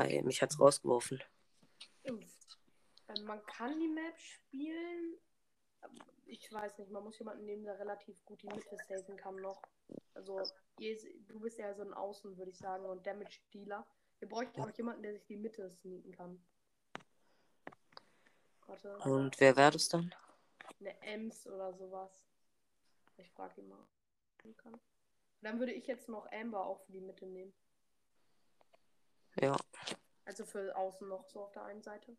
Ei, mich hat's rausgeworfen. Man kann die Map spielen. Ich weiß nicht, man muss jemanden nehmen, der relativ gut die Mitte saven kann noch. Also, du bist ja so ein Außen, würde ich sagen, und Damage-Dealer. Wir bräuchten auch jemanden, der sich die Mitte sneaken kann. Warte. Und wer wäre das dann? Eine Ems oder sowas. Ich frage ihn mal. Dann würde ich jetzt noch Amber auch für die Mitte nehmen. Ja. Also für außen noch so auf der einen Seite.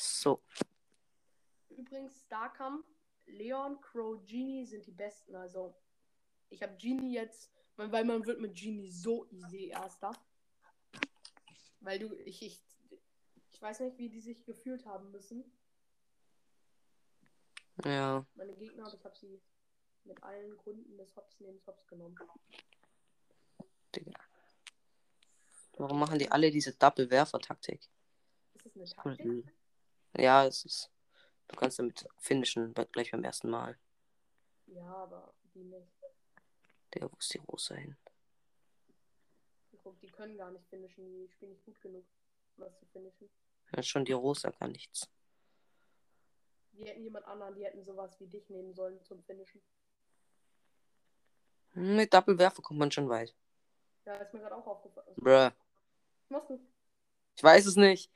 So. Übrigens, Starkampf, Leon, Crow, Genie sind die besten. Also, ich habe Genie jetzt, weil weil man wird mit Genie so easy erster. Weil du, ich, ich, ich weiß nicht, wie die sich gefühlt haben müssen. Ja. Meine Gegner, aber ich habe sie mit allen Gründen des Hops neben Hops genommen. Digga. Warum machen die alle diese Double-Werfer-Taktik? Ist das eine Taktik? Ja, es ist. Du kannst damit finishen gleich beim ersten Mal. Ja, aber die nicht. Der, wo ist die Rosa hin? Guck, die können gar nicht finishen, die spielen nicht gut genug, um das zu finishen. Ja, schon die Rosa kann nichts. Die hätten jemand anderen, die hätten sowas wie dich nehmen sollen zum Finishen. Mit Double-Werfer kommt man schon weit. Ja, ist mir gerade auch aufgefallen. Bruh. Was machst du? Ich weiß es nicht.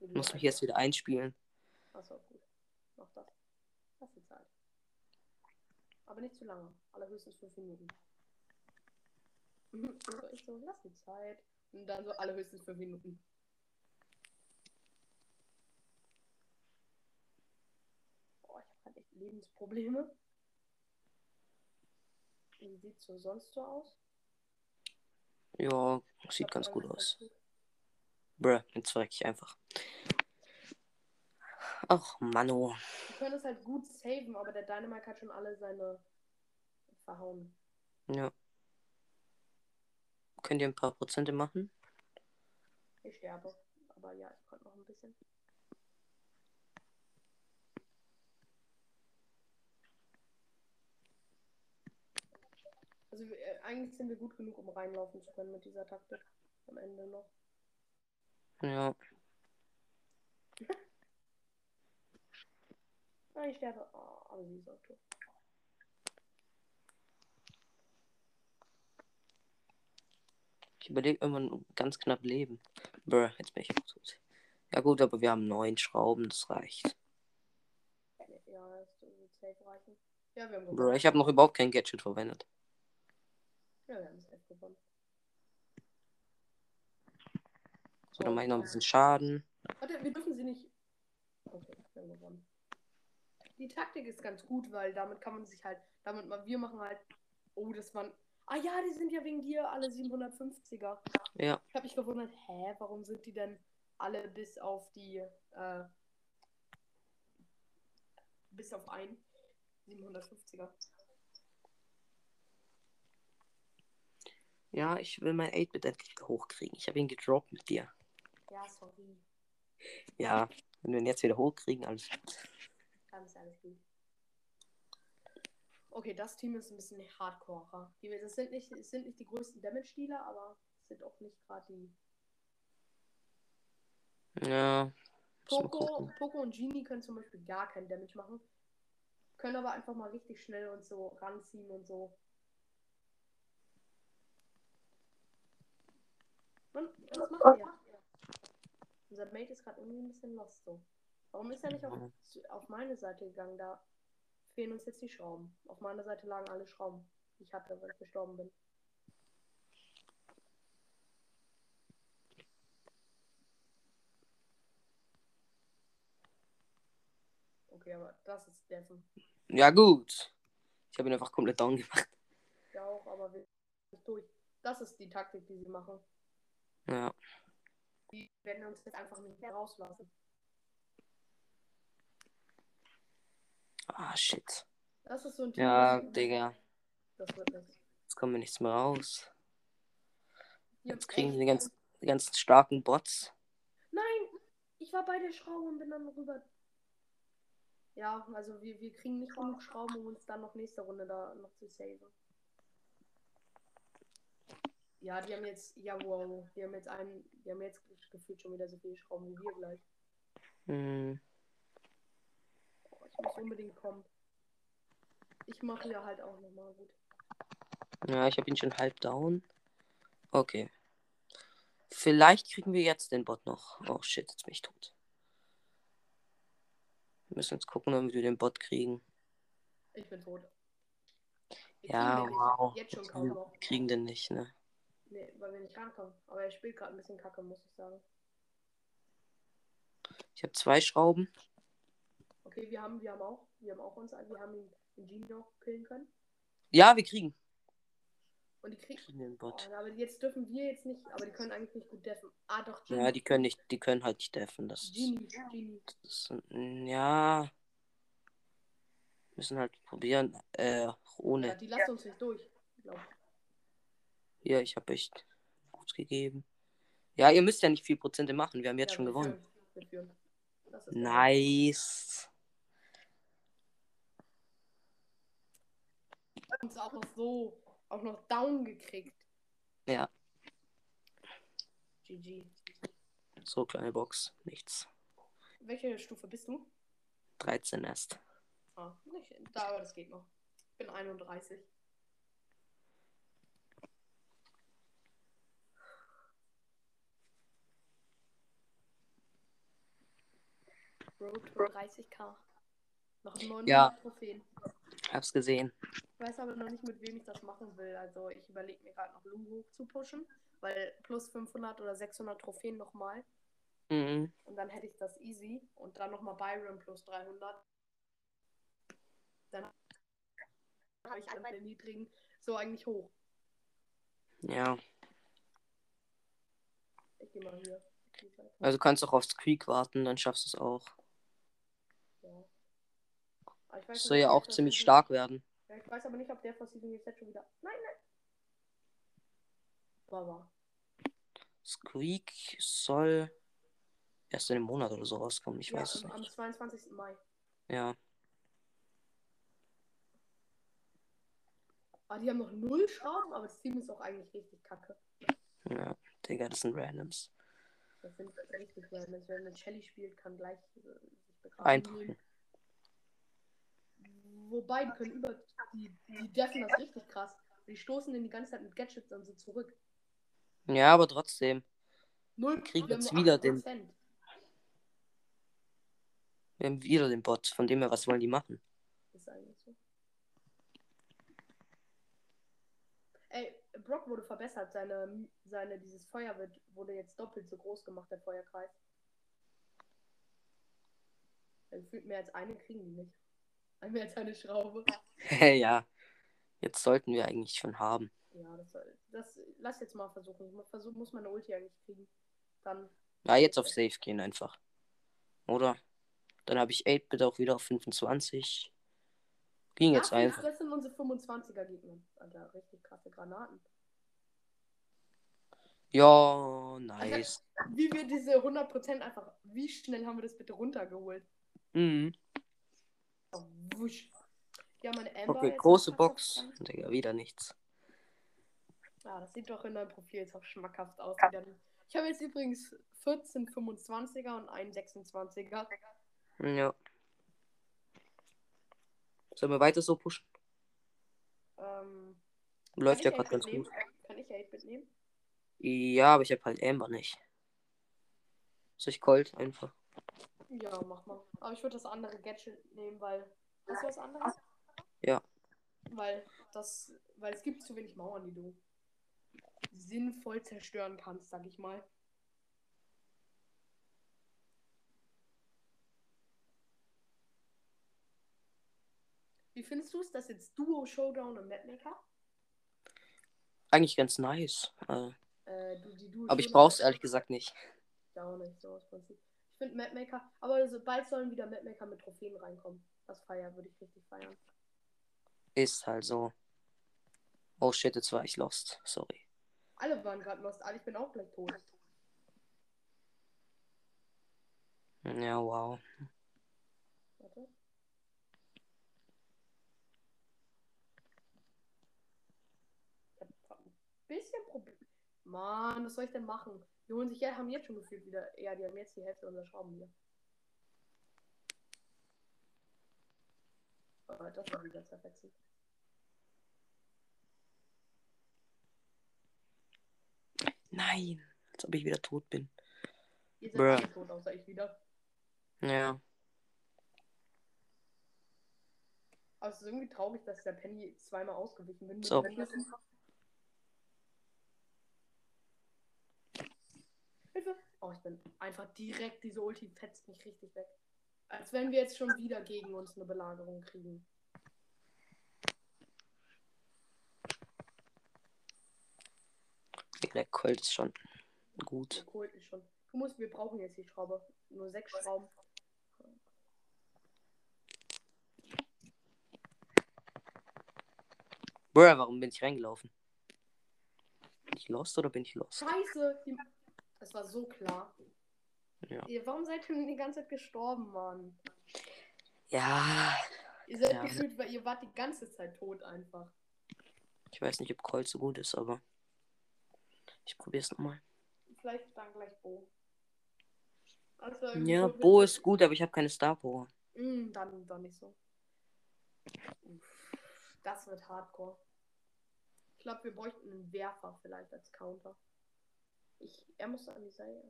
Ich du muss mich jetzt wieder einspielen. Achso, gut. Mach das. Lass die Zeit. Aber nicht zu lange. Allerhöchstens fünf Minuten. Mhm, So, ich so, lass die Zeit. Und dann so allerhöchstens fünf Minuten. Halt echt Lebensprobleme. Wie sieht's so sonst so aus? Ja, sieht ganz gut aus. Bruh, jetzt verreck ich einfach. Ach, Mano. Die können es halt gut saven, aber der Dynamite hat schon alle seine verhauen. Ja. Könnt ihr ein paar Prozente machen? Ich sterbe. Aber ja, ich konnte noch ein bisschen. Also äh, eigentlich sind wir gut genug, um reinlaufen zu können mit dieser Taktik. Am Ende noch. Ja. Ah, ich sterbe. Oh, aber sie ist auch tot. Ich überlege irgendwann ganz knapp leben. Bruh, jetzt bin ich auch tot. Ja gut, aber wir haben neun Schrauben, das reicht. Ja, das wird safe reichen. Ja, wir haben Bruh, ich habe noch überhaupt kein Gadget verwendet. Ja, wir haben safe gewonnen. So, dann mache ich noch ein bisschen Schaden. Warte, wir dürfen sie nicht. Okay, wir haben gewonnen. Die Taktik ist ganz gut, weil damit kann man sich halt, damit mal, wir machen halt, oh, das waren, ah ja, die sind ja wegen dir alle 750er. Ja. Ich habe mich gewundert, hä, warum sind die denn alle bis auf die, äh, bis auf ein 750er? Ja, ich will mein 8-Bit endlich wieder hochkriegen. Ich habe ihn gedroppt mit dir. Ja, sorry, Ja, wenn wir ihn jetzt wieder hochkriegen, alles. ganz alles gut. Okay, das Team ist ein bisschen hardcorer. Die, das sind nicht, es sind nicht die größten Damage-Dealer, aber es sind auch nicht gerade die Ja. Poco. Poco und Genie können zum Beispiel gar keinen Damage machen. Können aber einfach mal richtig schnell und so ranziehen und so. Mann, was macht ihr? Unser Mate ist gerade irgendwie ein bisschen lost so. Warum ist er nicht auf, auf meine Seite gegangen? Da fehlen uns jetzt die Schrauben. Auf meiner Seite lagen alle Schrauben, die ich hatte, weil ich gestorben bin. Okay, aber das ist Deffen. Ja, gut. Ich habe ihn einfach komplett down gemacht. Ja auch, aber wir sind durch. Das ist die Taktik, die sie machen. Ja. Die werden uns jetzt einfach nicht mehr rauslassen. Ah, shit. Das ist so ein Team. Ja, das- Digga. Das wird nichts. Jetzt kommen wir nichts mehr raus. Jetzt kriegen wir die ganzen, die ganzen starken Bots. Nein! Ich Ich war bei der Schraube und bin dann rüber. Ja, also wir, wir kriegen nicht genug Schrauben, um uns dann noch nächste Runde da noch zu saven. Ja, die haben jetzt, ja wow, die haben jetzt einen, die haben jetzt gefühlt schon wieder so viele Schrauben wie wir gleich. Hm. Oh, ich muss unbedingt kommen. Ich mache ja halt auch nochmal gut. Ja, ich habe ihn schon halb down. Okay. Vielleicht kriegen wir jetzt den Bot noch. Oh shit, jetzt bin ich tot. Wir müssen jetzt gucken, ob wir den Bot kriegen. Ich bin tot. Wir Ja, wow. Jetzt schon kaum noch. Wir kriegen den nicht, ne? Nee, weil wir nicht rankommen. Aber er spielt gerade ein bisschen kacke, muss ich sagen. Ich habe zwei Schrauben. Okay, wir haben, wir haben auch, wir haben auch uns, wir haben ihn den Gino killen können. Ja, wir kriegen. Und die kriegen. kriegen den Oh, Bot. aber jetzt dürfen wir jetzt nicht, aber die können eigentlich nicht gut deffen. Ah, doch, Genie. Ja, die können nicht, die können halt nicht deffen. Das ist, Genie, Genie. das ist ja. Müssen halt probieren. Äh, Ja, ohne. die lassen uns nicht durch. Glaub. ich. Hier, ich habe echt gut gegeben. Ja, ihr müsst ja nicht viel Prozente machen. Wir haben jetzt Ja, schon gewonnen. Nice. Uns auch noch so, auch noch down gekriegt. Ja, GG. so kleine Box. Nichts. Welche Stufe bist du? 13 erst. Ah, nicht. Da, aber das geht noch. Ich bin 31. Road to 30k. Noch 900 Ja. Trophäen. Hab's gesehen. Ich weiß aber noch nicht, mit wem ich das machen will. Also ich überlege mir gerade noch Lu hoch zu pushen, weil plus 500 oder 600 Trophäen nochmal. Mhm. Und dann hätte ich das easy. Und dann nochmal Byron plus 300. Dann habe ich alle meine niedrigen so eigentlich hoch. Ja. Ich gehe mal hier. Also kannst auch aufs Creek warten, dann schaffst du es auch. Ja. Aber ich weiß Das nicht, soll ja auch ziemlich stark werden. Ja, ich weiß aber nicht, ob der vor Season jetzt schon wieder. Nein, nein. Baba. Squeak soll erst in einem Monat oder so rauskommen. Ich ja, weiß es am, am nicht. 22. Mai. Ja. Ah, die haben noch null Schrauben, aber das Team ist auch eigentlich richtig kacke. Ja. Digga, das sind Randoms. Das sind richtig random. Wenn man Shelly spielt, kann gleich äh, sich begraben Einfach. Wobei, die können über. Die, die deffen das richtig krass. Die stoßen den die ganze Zeit mit Gadgets und so zurück. Ja, aber trotzdem. Null Kriegen wir haben jetzt wieder den- 8%. Wir haben wieder den Bot. Von dem her, was wollen die machen? Ist eigentlich so. Ey, Brock wurde verbessert. Seine, seine, dieses Feuer wird, wurde jetzt doppelt so groß gemacht, der Feuerkreis. Also gefühlt mehr als eine kriegen die nicht. Mehr als eine Schraube. ja. Jetzt sollten wir eigentlich schon haben. Ja, das, soll- das lass jetzt mal versuchen. Ich muss, versuch, muss meine Ulti eigentlich kriegen. Dann. Ja, jetzt auf Safe gehen einfach. Oder? Dann habe ich 8-Bit auch wieder auf 25. Ging jetzt Ach, einfach. Das sind unsere 25er Gegner. Alter, richtig krasse Granaten. Ja, nice. Wie wir diese 100% einfach. Wie schnell haben wir das bitte runtergeholt? Mhm. Oh, wusch. Ja, meine Amber. Okay, große Box. Digga, wieder nichts. Ja, das sieht doch in deinem Profil jetzt auch schmackhaft aus. Ich habe jetzt übrigens 14 25er und einen 26er. Ja. Sollen wir weiter so pushen? Ähm, Läuft ja gerade ganz 8-Bit gut. Kann ich 8-Bit nehmen? Ja, aber ich habe halt Amber nicht. Soll ich Colt einfach? Ja, mach mal. Aber ich würde das andere Gadget nehmen, weil. Hast du was anderes? Ja. Weil das. Weil es gibt zu wenig Mauern, die du sinnvoll zerstören kannst, sag ich mal. Wie findest du es, dass jetzt Duo Showdown und Mapmaker? Eigentlich ganz nice. Äh, Äh, du, Duo aber ich brauch's ehrlich gesagt nicht. Ja, auch nicht, so aus Prinzip. Finde Mapmaker, aber so bald sollen wieder Mapmaker mit Trophäen reinkommen. Das feiern, würde ich richtig feiern. Ist halt so. Oh shit, jetzt war ich lost. Sorry. Alle waren gerade lost, alle, ich bin auch gleich tot. Ja, wow. Warte. Ich hab ein bisschen Problem. Mann, was soll ich denn machen? Die holen sich ja, haben jetzt schon gefühlt wieder. Ja, die haben jetzt die Hälfte unserer Schrauben hier. Aber das war wieder zerfetzen. Nein. Als ob ich wieder tot bin. Ihr seid Bruh. alle tot, außer ich wieder. Ja. Aber es ist irgendwie traurig, dass der Penny zweimal ausgewichen bin. So. den Hilfe! Oh, ich bin einfach direkt, diese Ulti fetzt mich richtig weg. Als wenn wir jetzt schon wieder gegen uns eine Belagerung kriegen. Der Colt ist schon gut. Der Kult ist schon. Du musst, wir brauchen jetzt die Schraube. Nur sechs Schrauben. Bruh, warum bin ich reingelaufen? Bin ich lost oder bin ich lost? Scheiße! Das war so klar. Ja. Ihr, warum seid ihr denn die ganze Zeit gestorben, Mann? Ja. Ihr seid Ja. gefühlt, weil ihr wart die ganze Zeit tot einfach. Ich weiß nicht, ob Colt so gut ist, aber ich probier's nochmal. Vielleicht dann gleich Bo. Also Ja, so Bo ist gut, aber ich habe keine Star Power. Mm, dann, dann nicht so. Das wird Hardcore. Ich glaube, wir bräuchten einen Werfer vielleicht als Counter. Ich, er muss an die Seite.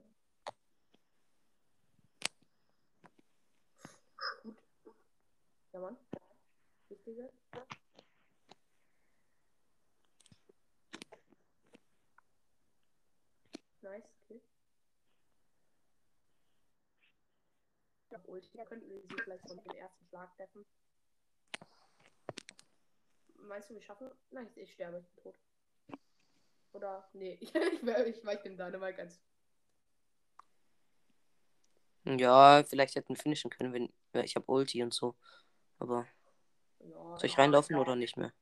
Gut. Ja, Mann. Wichtige. Nice, okay. Ja, Ulti könnten wir sie vielleicht von dem ersten Schlag treffen. Meinst du, wir schaffen? Nein, ich sterbe, ich bin tot. Oder? Nee, ich, ich, ich weich dem Dynamite ganz. Ja, vielleicht hätten wir finishen können, wenn ja, ich habe Ulti und so. Aber Ja, soll ich reinlaufen oder nicht mehr?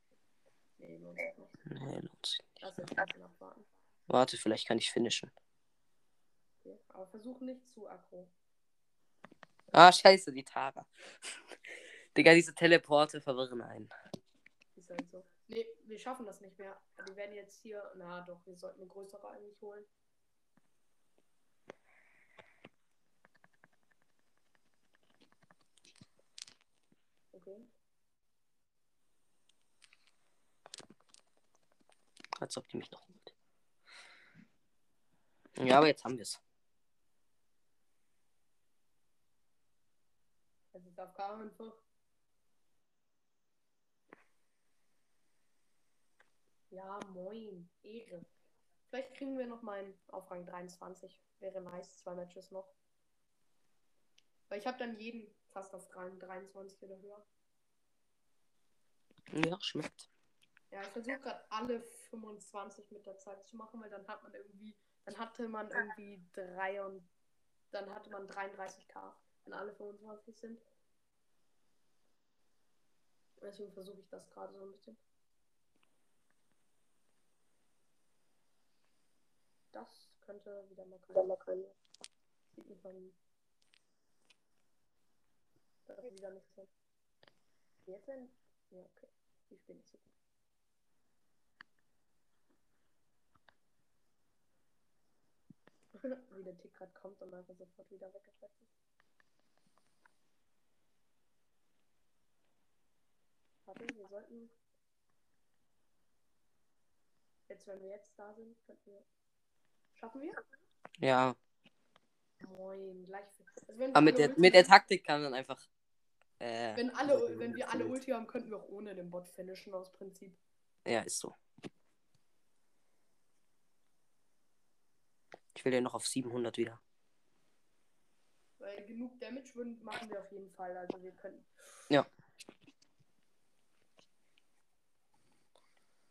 Nee, lohnt sich nicht. Nee, lohnt sich nicht. Bisschen abwarten. Warte, vielleicht kann ich finishen. Okay. Aber versuch nicht zu aggro. Ah, scheiße, die Tara. Digga, diese Teleporte verwirren einen. Ist halt so. Nee, wir schaffen das nicht mehr. Wir werden jetzt hier. Na doch, wir sollten eine größere eigentlich holen. Okay. Als ob die mich noch holt. Ja, aber jetzt haben wir es. Das ist auf einfach. Ja, moin. Ehre. Vielleicht kriegen wir noch meinen auf Rang 23. Wäre nice, zwei Matches noch. Weil ich habe dann jeden fast auf Rang 23 oder höher. Ja, schmeckt. Ja, ich versuche gerade alle 25 mit der Zeit zu machen, weil dann hat man irgendwie, dann hatte man irgendwie drei und dann hatte man 33k, wenn alle 25 sind. Deswegen versuche ich das gerade so ein bisschen. Das könnte wieder mal können. Sieht nicht mal. Das ist wieder nicht so. Jetzt denn? Ja, okay. Die spielen nicht so gut. wie der Tick gerade kommt und einfach sofort wieder ist. Warte, wir sollten. Jetzt, wenn wir jetzt da sind, könnten wir. Schaffen wir? Ja. Moin, gleich. Also Aber mit der, mit der Taktik kann man einfach. Äh, Wenn, alle, wenn wir alle Ulti haben, könnten wir auch ohne den Bot finishen, aus Prinzip. Ja, ist so. Ich will ja noch auf 700 wieder. Weil genug Damage würden, machen wir auf jeden Fall. Also wir können. Ja.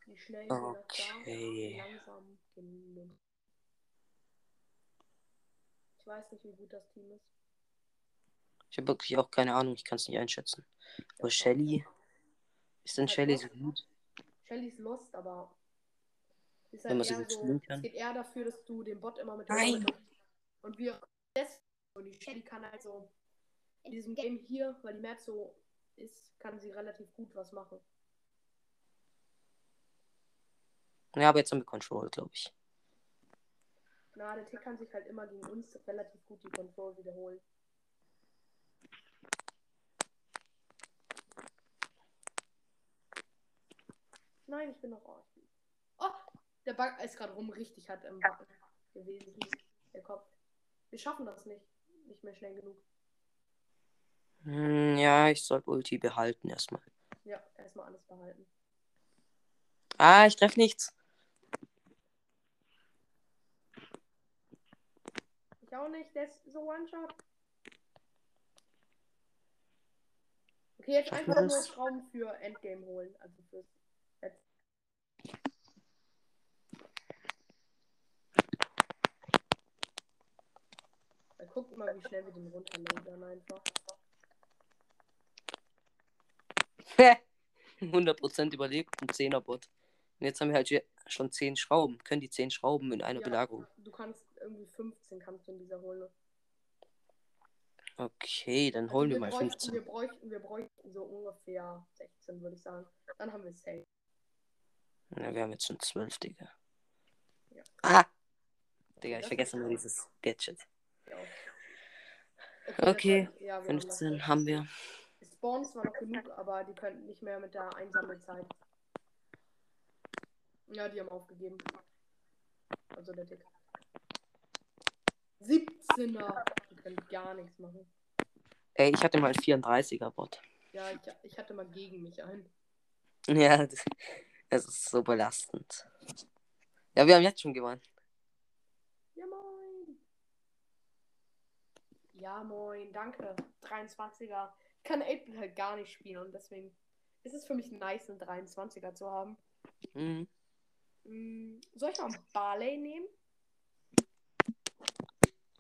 Wie schnell geht das da? Okay. Langsam genug. Ich weiß nicht, wie gut das Team ist. Ich habe wirklich auch keine Ahnung, ich kann es nicht einschätzen. Aber Shelly. Ist denn Halt Shelly so gut? Shelly ist lost, aber. Ist Wenn halt man sie eher gut so, spielen es kann. geht eher dafür, dass du den Bot immer mit Nein. Und wir Und die Shelly kann halt so in diesem Game hier, weil die Map so ist, kann sie relativ gut was machen. Ja, aber jetzt haben wir Control, glaube ich. Na, der Tick kann sich halt immer gegen uns relativ gut die Control wiederholen. Nein, ich bin noch. Oh, bin... oh der Bug ist gerade rum richtig hat im Backen gewesen. Der Kopf. Wir schaffen das nicht. Nicht mehr schnell genug. Hm, ja, ich soll Ulti behalten erstmal. Ja, erstmal alles behalten. Ah, ich treffe nichts. Ich auch nicht, der ist so One-Shot. Okay, jetzt Schaffen einfach nur? Schrauben für Endgame holen. Also fürs Letz- Dann guckt mal, wie schnell wir den runterlegen einfach. 100% überlebt, ein 10er Bot. Und jetzt haben wir halt schon 10 Schrauben. Können die 10 Schrauben in einer Ja. Belagerung. Du kannst irgendwie 15 kannst du in dieser holen. Okay, dann Also holen wir, wir mal bräuchten, 15. Wir bräuchten, wir bräuchten so ungefähr 16, würde ich sagen. Dann haben wir safe. Ja, wir haben jetzt schon 12, Digga. Ja. Ah! Digga, ich vergesse immer dieses Gadget. Ja. Okay, war- ja, wir haben das 15 haben wir. Spawnen zwar noch genug, aber die könnten nicht mehr mit der Einsammelzeit. Ja, die haben aufgegeben. Also der Dick. 17er. Die können gar nichts machen. Ey, ich hatte mal einen 34er Bot. Ja, ich, ich hatte mal gegen mich ein. Ja, das, das ist so belastend. Ja, wir haben jetzt schon gewonnen. Ja, moin. Ja, moin. Danke. 23er. Ich kann 8 halt gar nicht spielen und deswegen ist es für mich nice, einen 23er zu haben. Mhm. Hm, soll ich noch einen Barley nehmen?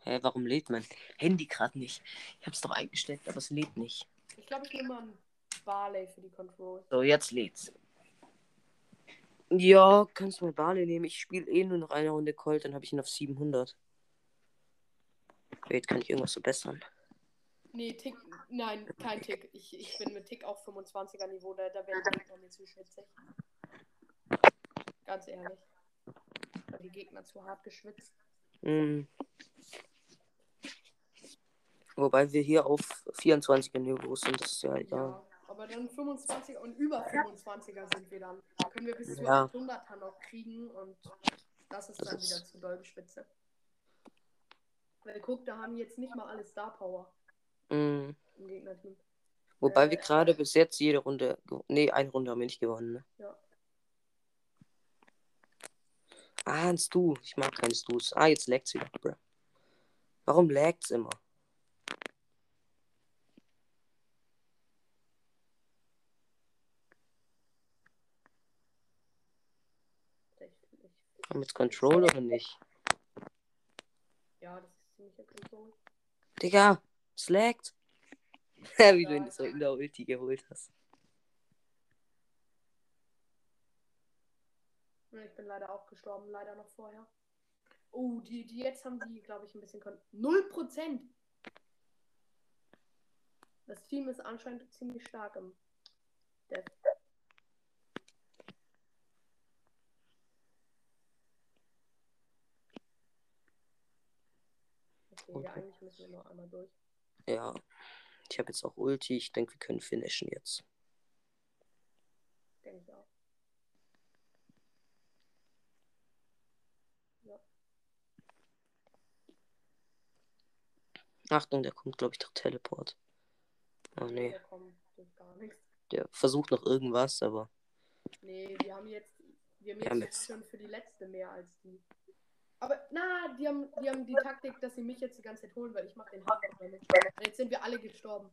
Hä, warum lädt mein Handy gerade nicht? Ich hab's doch eingestellt, aber es lädt nicht. Ich glaube, ich nehme mal einen Barley für die Control. So, jetzt lädt's. Ja, kannst du mal Barley nehmen. Ich spiele eh nur noch eine Runde Colt, dann habe ich ihn auf 700. Wait, kann ich irgendwas verbessern? Nee, Tick. Nein, kein Tick. Ich, ich bin mit Tick auf 25er Niveau, da, da werden die Gegner mir zu schwitzig. Ganz ehrlich. Weil die Gegner zu hart geschwitzt. Hm. Wobei wir hier auf 24er Niveau sind, das ist ja egal. Ja, aber dann 25er und über 25er sind wir dann. Da können wir bis zu Ja. 800er noch kriegen und das ist Das dann ist- wieder zu doll geschwitze. Weil guck, da haben jetzt nicht mal alle Star Power Hm. im Gegnerteam. Wobei Äh, wir gerade bis jetzt jede Runde. Nee, eine Runde haben wir nicht gewonnen. Ne? Ja. Ah, ein Stu. Ich mag keine Stus. Ah, jetzt lag's wieder. Bruh. Warum lag's immer? Haben jetzt Control oder nicht? Ja, das ist ziemlich Control. Digga, es laggt. Wie du ihn so in der Ulti geholt hast. Ich bin leider auch gestorben, leider noch vorher. Oh, die, die jetzt haben die, glaube ich, ein bisschen kon 0%! Das Team ist anscheinend ziemlich stark im Death. Okay, ja, eigentlich müssen wir noch einmal durch. Ja. Ich habe jetzt auch Ulti. Ich denke, wir können finishen jetzt. Denke ich auch. Achtung, der kommt, glaube ich, durch Teleport. Oh nee. Da kommt. Der versucht noch irgendwas, aber. Nee, wir haben jetzt, wir haben Wir jetzt, haben jetzt- schon für die letzte mehr als die. Aber na, die haben, die haben die Taktik, dass sie mich jetzt die ganze Zeit holen, weil ich mache den Hardcore Damage. Und jetzt sind wir alle gestorben.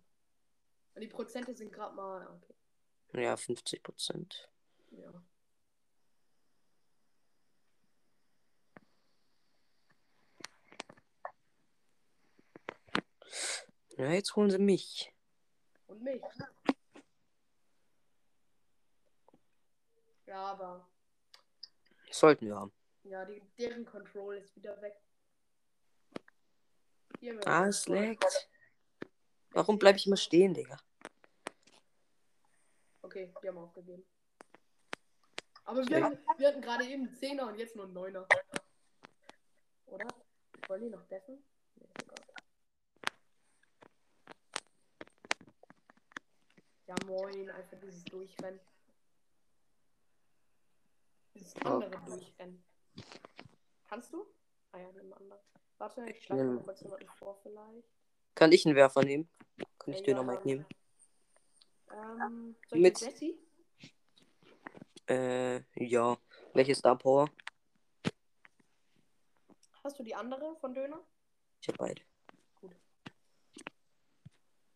Und die Prozente sind gerade mal, okay. Ja, 50 Prozent. Ja. Ja, jetzt holen sie mich. Und mich. Ja, aber Sollten wir haben. Ja, die, deren Control ist wieder weg. Ah, es laggt. Warum bleibe ich immer stehen, Digga? Okay, die haben aufgegeben. Aber Ja. wir, hatten, wir hatten gerade eben einen Zehner und jetzt nur einen Neuner. Oder? Wollen die noch? Nee, egal. Ja, moin, einfach dieses Durchrennen. Dieses Oh. andere Durchrennen. Kannst du? Ah ja, nimm andere. Warte, ich schlage mal kurz jemanden vor vielleicht. Kann ich einen Werfer nehmen? Kann ich Äh, Döner ja, Mike nehmen? Ähm, soll ich Mit- Jesse? Äh, ja. Welche Star Power? Hast du die andere von Döner? Ich hab beide.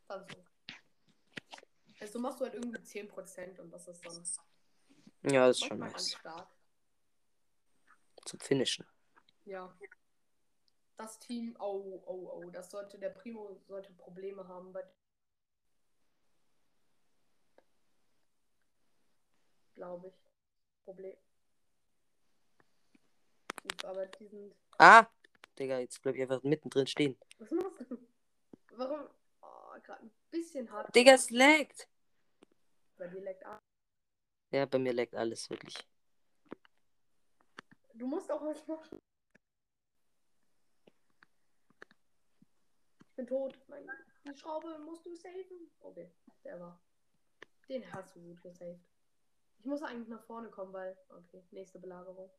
Dann so. Also machst du halt irgendwie 10% und das ist dann Ja, das ist schon nice. stark. Zum Finishen. Ja. Das Team, oh, oh, oh, das sollte, der Primo sollte Probleme haben bei. Glaube ich. Problem. Aber die sind. Ah! Digga, jetzt bleib ich einfach mittendrin stehen. Was machst du? Warum? Oh, gerade ein bisschen hart. Digga, es laggt! Bei dir leckt ab. Ja, bei mir laggt alles wirklich. Du musst auch was machen. Ich bin tot. Nein, die Schraube musst du saven. Okay, der war. Den hast du gut gesaved. Ich muss eigentlich nach vorne kommen, weil. Okay, nächste Belagerung.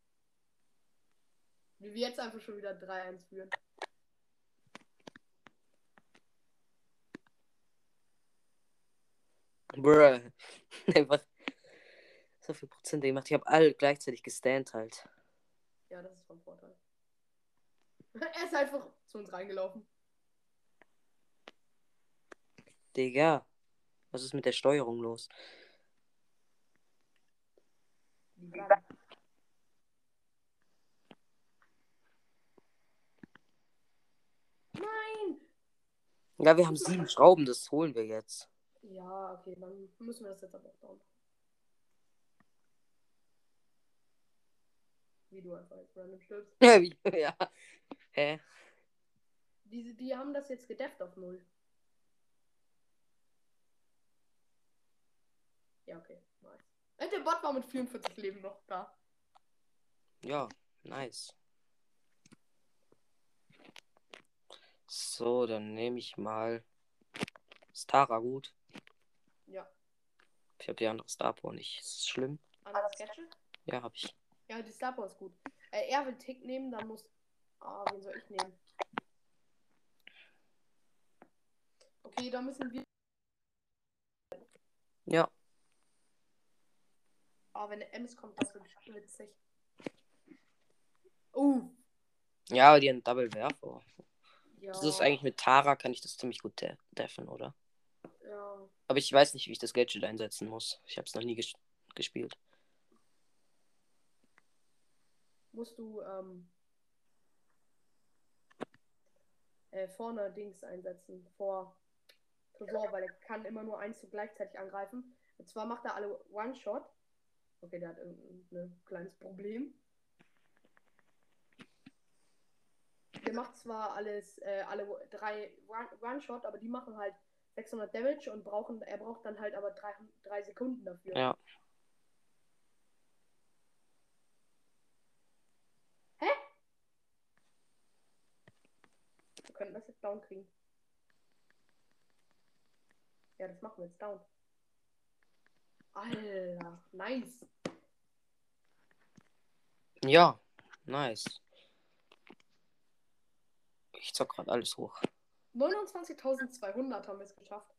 Wie wir jetzt einfach schon wieder 3-1 führen. Bruh. Einfach so viel Prozent gemacht. Ich habe alle gleichzeitig gestand halt. Ja, das ist vom Vorteil. er ist einfach zu uns reingelaufen. Digga. Was ist mit der Steuerung los? Nein! Ja, wir haben sieben Schrauben, das holen wir jetzt. Ja, okay, dann müssen wir das jetzt aber auch down. Wie du einfach jetzt random stirbst. Ja, wie- ja. Hä? Die, die haben das jetzt gedefft auf null. Ja, okay, nice. Äh, der Bot war mit 44 Leben noch da. Ja, nice. So, dann nehme ich mal Stara gut. Ja. Ich habe die andere Star Power nicht. Ist das schlimm? Anders Gadget? Ja, habe ich. Ja, die Star ist gut. Äh, er will Tick nehmen, dann muss. Ah, wen soll ich nehmen? Okay, dann müssen wir. Ja. Ah, wenn eine Ems kommt, das wird witzig. Uh, Ja, aber die haben Double Werfer. ja. Das ist eigentlich mit Tara, kann ich das ziemlich gut de deffen, oder? Ja. Aber ich weiß nicht, wie ich das Gadget einsetzen muss. Ich habe es noch nie ges gespielt. Musst du, ähm. Äh, vorne Dings einsetzen. Vor Tresor, weil er kann immer nur eins gleichzeitig angreifen. Und zwar macht er alle One-Shot. Okay, der hat irgendein kleines Problem. Der macht zwar alles, äh, alle drei One- One-Shot, aber die machen halt 600 Damage und brauchen, er braucht dann halt aber drei, drei Sekunden dafür. Ja. Wir könnten das jetzt down kriegen. Ja, das machen wir jetzt down. Alter, nice. Ja, nice. Ich zock gerade alles hoch. 29.200 haben wir es geschafft.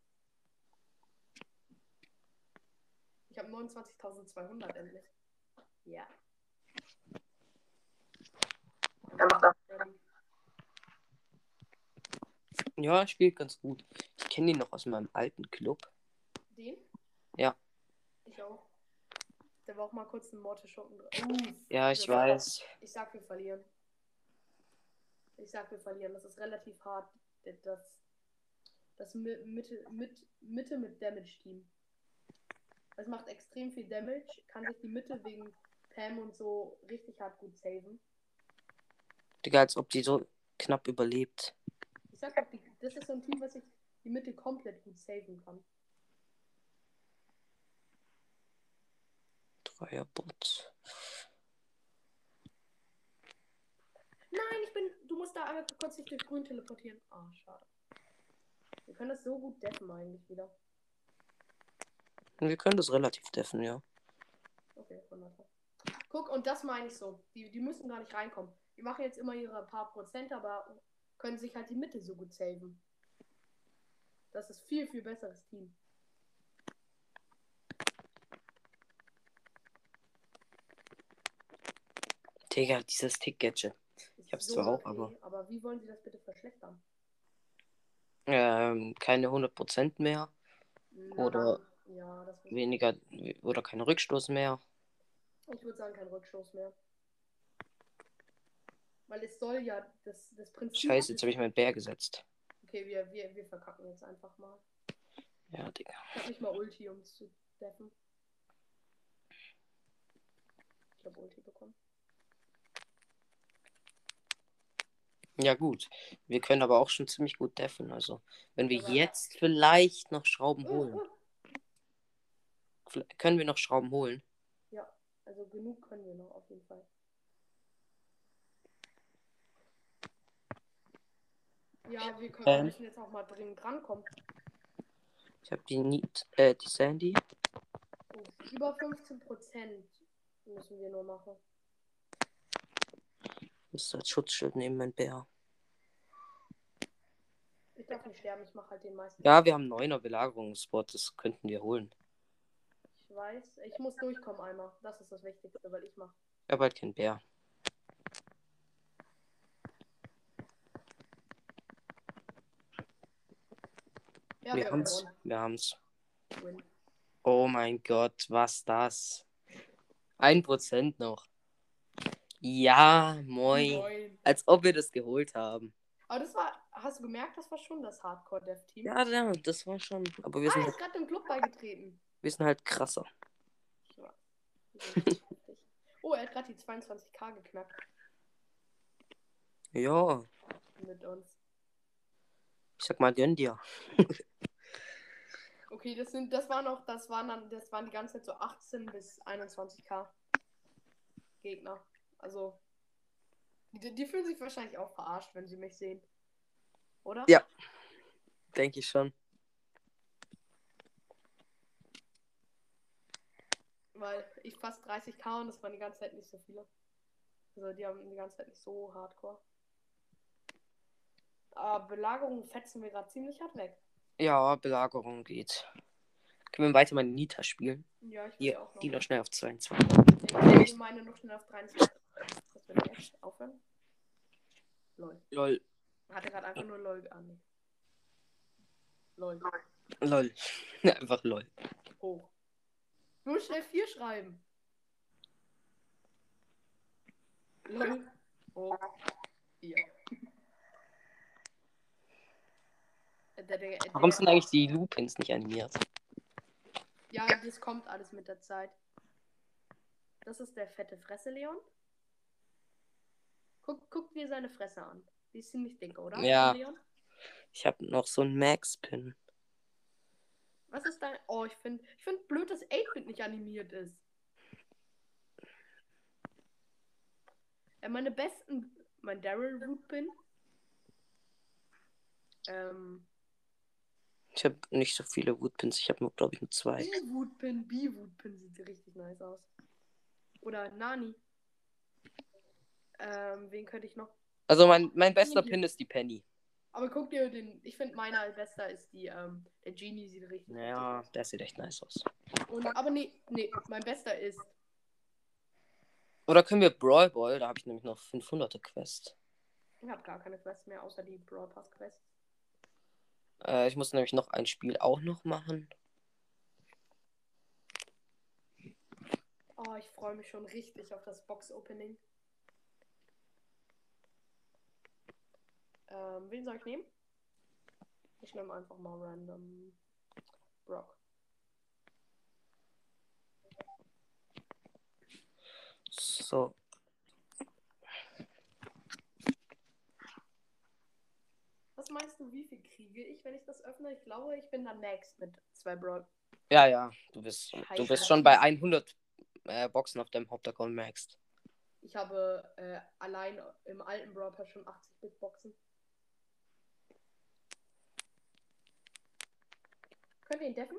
Ich habe 29.200 endlich. Ja. Ready. Ja, spielt ganz gut. Ich kenne ihn noch aus meinem alten Club. Den? Ja. Ich auch. Der war auch mal kurz ein Morte Schocken drin. Uh, Ja, ich weiß. Ich sag, wir verlieren. Ich sag, wir verlieren. Das ist relativ hart. Das, das Mi- Mitte, mit, Mitte mit Damage-Team. Es macht extrem viel Damage, kann sich die Mitte wegen Pam und so richtig hart gut saven. Digga, als ob die so knapp überlebt. Sag doch, das ist so ein Team, was ich die Mitte komplett gut saven kann. Dreierbot. Nein, ich bin. Du musst da einmal kurz dich durch grün teleportieren. Ah, schade. Wir können das so gut deffen eigentlich wieder. Wir können das relativ deffen, ja. Okay, wunderbar. Guck, und das meine ich so. Die, die müssen gar nicht reinkommen. Die machen jetzt immer ihre paar Prozent, aber können sich halt die Mitte so gut saven. Das ist viel, viel besseres Team. Digga, dieses Tick-Gadget. Ist hab's zwar auch, aber- Aber wie wollen sie das bitte verschlechtern? Ähm, keine 100% mehr. Oder- Na, Ja, das wird, Weniger oder kein Rückstoß mehr. Ich würde sagen, kein Rückstoß mehr. Weil es soll ja das, das Prinzip. Scheiße, jetzt habe ich meinen Bär gesetzt. Okay, wir, wir, wir verkacken jetzt einfach mal. Ja, Digga. Ich hab nicht mal Ulti, um es zu deffen. Ich hab Ulti bekommen. Ja, gut. Wir können aber auch schon ziemlich gut deffen. Also, wenn wir Aber- jetzt vielleicht noch Schrauben Oh, holen. oh. Können wir noch Schrauben holen? Also genug können wir noch auf jeden Fall. Ja, wir können, Ähm. müssen jetzt auch mal dringend rankommen. Ich habe die Need, äh, die Sandy. Oh, über 15% müssen wir nur machen. Das ist als Schutzschild neben mein Bär. Ich darf nicht sterben, ich mache halt den meisten. Ja, wir haben 9er Belagerungsspot. Das könnten wir holen. Ich weiß. Ich muss durchkommen einmal. Das ist das Wichtigste, weil ich mache. Ich habe halt keinen Bär. Ja, wir wir haben's. Wir haben's. Win. Oh mein Gott, was das? Ein Prozent noch. Ja, moin. Moin. Als ob wir das geholt haben. Aber das war, hast du gemerkt, das war schon das Hardcore-Dev-Team? Ja, ja, das war schon. Aber wir Ah, sind er halt, gerade dem Club beigetreten. wir sind halt krasser. Ja. Oh, er hat gerade die 22k geknackt Ja, mit uns. Ich sag mal, gönn dir. Okay, das sind, das waren auch, das waren dann, das waren die ganze Zeit so 18 bis 21k Gegner. Also, die, die fühlen sich wahrscheinlich auch verarscht, wenn sie mich sehen. Oder? Ja. Denke ich schon. Weil ich fast 30k und das waren die ganze Zeit nicht so viele. Also die haben die ganze Zeit nicht so hardcore. Aber Belagerung fetzen wir gerade ziemlich hart weg. Ja, Belagerung geht. Können wir weiter mal Nita spielen? Ja, ich will Hier, auch noch. die noch schnell auf 22. Ich will meine noch schnell auf 23. Was will ich jetzt? Aufhören? Lol. Lol, Hat er gerade einfach nur LOL an. LOL. lol. Einfach lol. Hoch. Nur schnell 4 schreiben. LOL. Hoch. 4. Der, der, der, Warum sind eigentlich die Lupins nicht animiert? Ja, das kommt alles mit der Zeit. Das ist der fette Fresse, Leon. Guck, guck dir seine Fresse an. Die ist ziemlich dick, oder? Ja. Leon? Ich habe noch so einen Max-Pin. Was ist dein. Oh, ich finde ich find blöd, dass 8-Bit nicht animiert ist. Ja, meine besten. Mein Daryl Rootpin. Ähm. Ich habe nicht so viele Woodpins. Ich habe nur, glaube ich, nur zwei. B-Woodpin. B-Woodpin sieht richtig nice aus. Oder Nani. Ähm, wen könnte ich noch? Also mein, mein bester Pin ist die Penny. Aber guck dir den. Ich finde meiner bester ist die, ähm, der Genie sieht richtig Naja, heftig der sieht echt nice aus. aus. Und, aber nee, nee, mein bester ist. Oder können wir Brawl Ball? Da habe ich nämlich noch 500er Quest. Ich habe gar keine Quests mehr, außer die Brawl Pass Quest. Äh, ich muss nämlich noch ein Spiel auch noch machen. Oh, ich freue mich schon richtig auf das Box Opening. Ähm, wen soll ich nehmen? Ich nehme einfach mal random Brock. So. Meinst du, wie viel kriege ich, wenn ich das öffne? Ich glaube, ich bin dann next mit zwei Brawl. Ja, ja, du bist, du bist schon bei 100 äh, Boxen auf deinem Hauptaccount maxed. Ich habe äh, allein im alten Brawl Pass schon 80 Bit Boxen. Könnt ihr ihn deffen?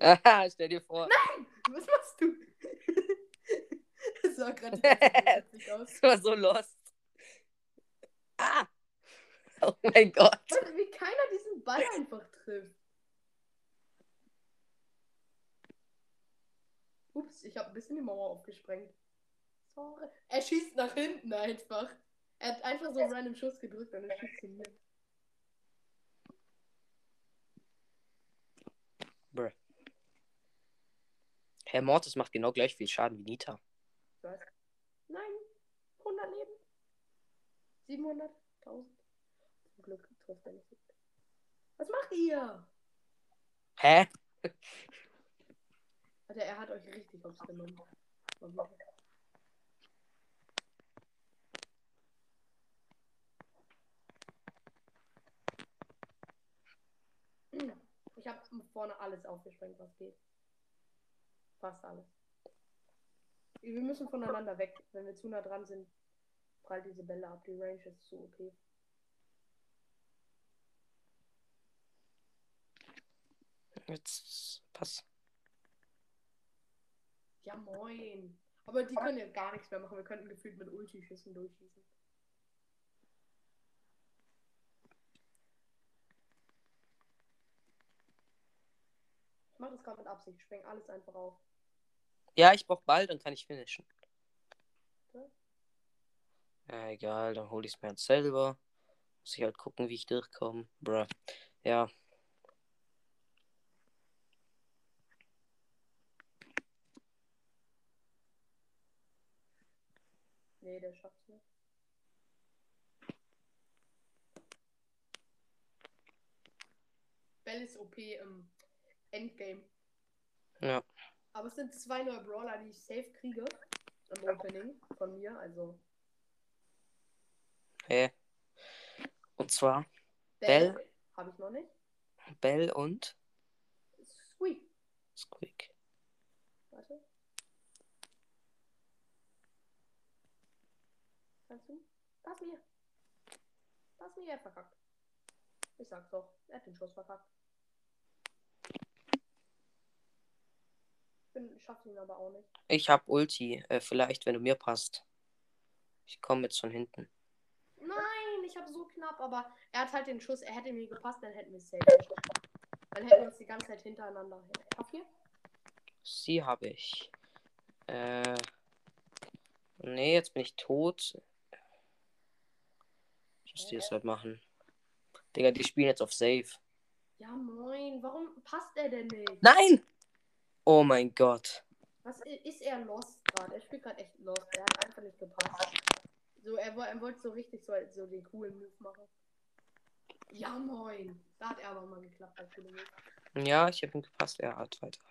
Haha, stell dir vor. Was machst du? das sah gerade aus. Das war so lost. Ah! Oh mein Gott. Wie keiner diesen Ball einfach trifft. Ups, ich habe ein bisschen die Mauer aufgesprengt. Sorry. Er schießt nach hinten einfach. Er hat einfach so einen random Schuss gedrückt und er schießt zu mir. Bruh. Herr Mortis macht genau gleich viel Schaden wie Nita. Was? Nein. 100 Leben. 700. 1000. Zum Glück trifft er nicht. Was macht ihr? Hä? Alter, er hat euch richtig aufs genommen. Ich habe vorne alles aufgesprengt, was geht. Fast alles. Wir müssen voneinander weg. Wenn wir zu nah dran sind, prallt diese Bälle ab. Die Range ist zu okay. Jetzt pass. Ja, moin. Aber die können ja gar nichts mehr machen. Wir könnten gefühlt mit Ulti-Schüssen durchschießen. Ich mach das gerade mit Absicht. Ich spreng alles einfach auf. Ja, ich brauch Ball, dann kann ich finishen. Ja, egal, dann hol ich's mir halt selber. Muss ich halt gucken, wie ich durchkomme. Bruh. Ja. Nee, der schafft's nicht. Bell ist OP im Endgame. Ja. Aber es sind zwei neue Brawler, die ich safe kriege. Im Opening von mir. Also Hä? Und zwar Bell, Bell? habe ich noch nicht. Bell und Squeak. Squeak. Warte. Kannst du? Pass mir. Pass mir, er verkackt. Ich sag's doch. Er hat den Schuss verkackt. Ich schaff ihn aber auch nicht. Ich hab Ulti. Äh, vielleicht, wenn du mir passt. Ich komme jetzt von hinten. Ich habe so knapp, aber er hat halt den Schuss. Er hätte mir gepasst, dann hätten wir es safe. Dann hätten wir uns die ganze Zeit hintereinander. Habt ihr? Sie habe ich. Äh. Nee, jetzt bin ich tot. Ich muss die das halt machen. Digga, die spielen jetzt auf Safe. Ja, moin. Warum passt er denn nicht? Nein! Oh mein Gott. Was ist er lost gerade? Er spielt gerade echt lost. Er hat einfach nicht gepasst. So, er, er wollte so richtig so, so den coolen Move machen. Ja, moin. Da hat er aber mal geklappt, der coole Move. Ja, ich habe ihm gepasst. Er hat weiter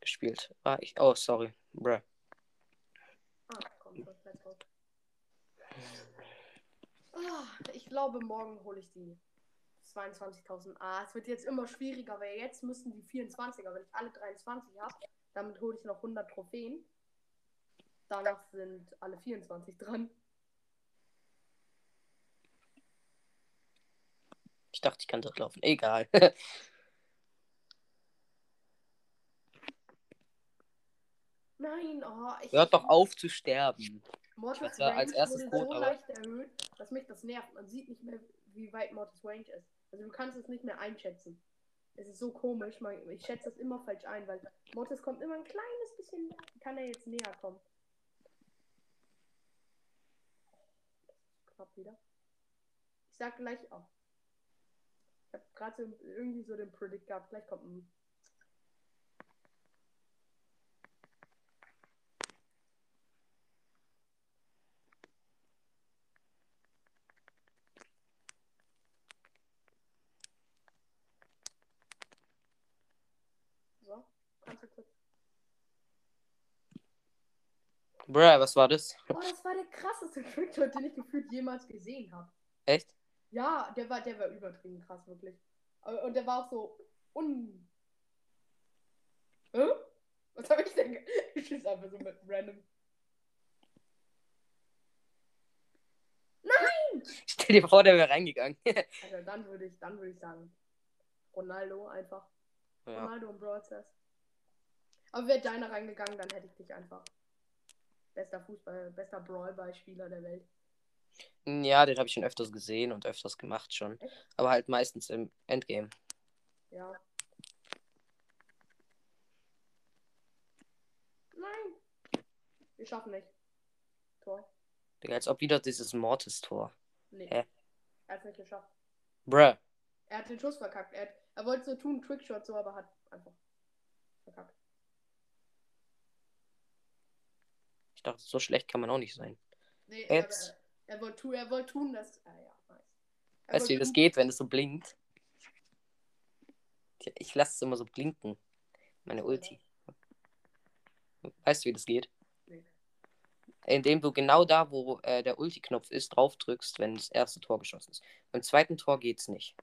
gespielt. Ah, ich. Oh, sorry. Bruh. Ah, komm, go. Ah, ich glaube, morgen hole ich die 22.000. Ah, es wird jetzt immer schwieriger, weil jetzt müssen die 24er, wenn ich alle 23 habe, damit hole ich noch 100 Trophäen. Danach sind alle 24 dran. Ich dachte, ich kann durchlaufen. Egal. Nein, oh, ich. Hört doch auf zu sterben. Mortis war als Range erstes wurde tot, so leicht erhöht, dass mich das nervt. Man sieht nicht mehr, wie weit Mortis Range ist. Also du kannst es nicht mehr einschätzen. Es ist so komisch. Man, ich schätze das immer falsch ein, weil Mortis kommt immer ein kleines bisschen. Kann er jetzt näher kommen? Knapp wieder. Ich sag gleich auch. Ich hab gerade so irgendwie so den Predict gehabt. Gleich kommt ein. So, kannst du kurz. Bruh, was war das? Oh, das war der krasseste Trickshot, den ich gefühlt jemals gesehen habe. Echt? Ja, der war, der war übertrieben krass, wirklich. Aber- Und der war auch so un. Hä? Was habe ich denn? Ich schieße einfach so mit random. Stell dir vor, der wäre reingegangen. Also dann würde ich, dann würde ich sagen, Ronaldo einfach. ja. Ronaldo und Brawl Stars. Aber wäre deiner reingegangen, dann hätte ich dich einfach. Bester Fußball, bester Brawl-Ball-Spieler der Welt. Ja, den habe ich schon öfters gesehen und öfters gemacht schon. Aber halt meistens im Endgame. Ja. Nein. Wir schaffen nicht. Tor. Digga, als ob wieder dieses Mortis-Tor. Nee. Hä? Er hat es nicht geschafft. Bruh. Er hat den Schuss verkackt. Er, hat, er wollte so tun, Trickshot so, aber hat einfach verkackt. Ich dachte, so schlecht kann man auch nicht sein. Nee, Jetzt. Er, wollte tu, er wollte tun, dass. Ah ja, nice. Er Weißt du, wie das tun- geht, wenn es so blinkt? Ich lasse es immer so blinken. Meine Ulti. Weißt du, wie das geht? Nee. Indem du genau da, wo äh, der Ulti-Knopf ist, drauf drückst, wenn das erste Tor geschossen ist. Beim zweiten Tor geht's nicht.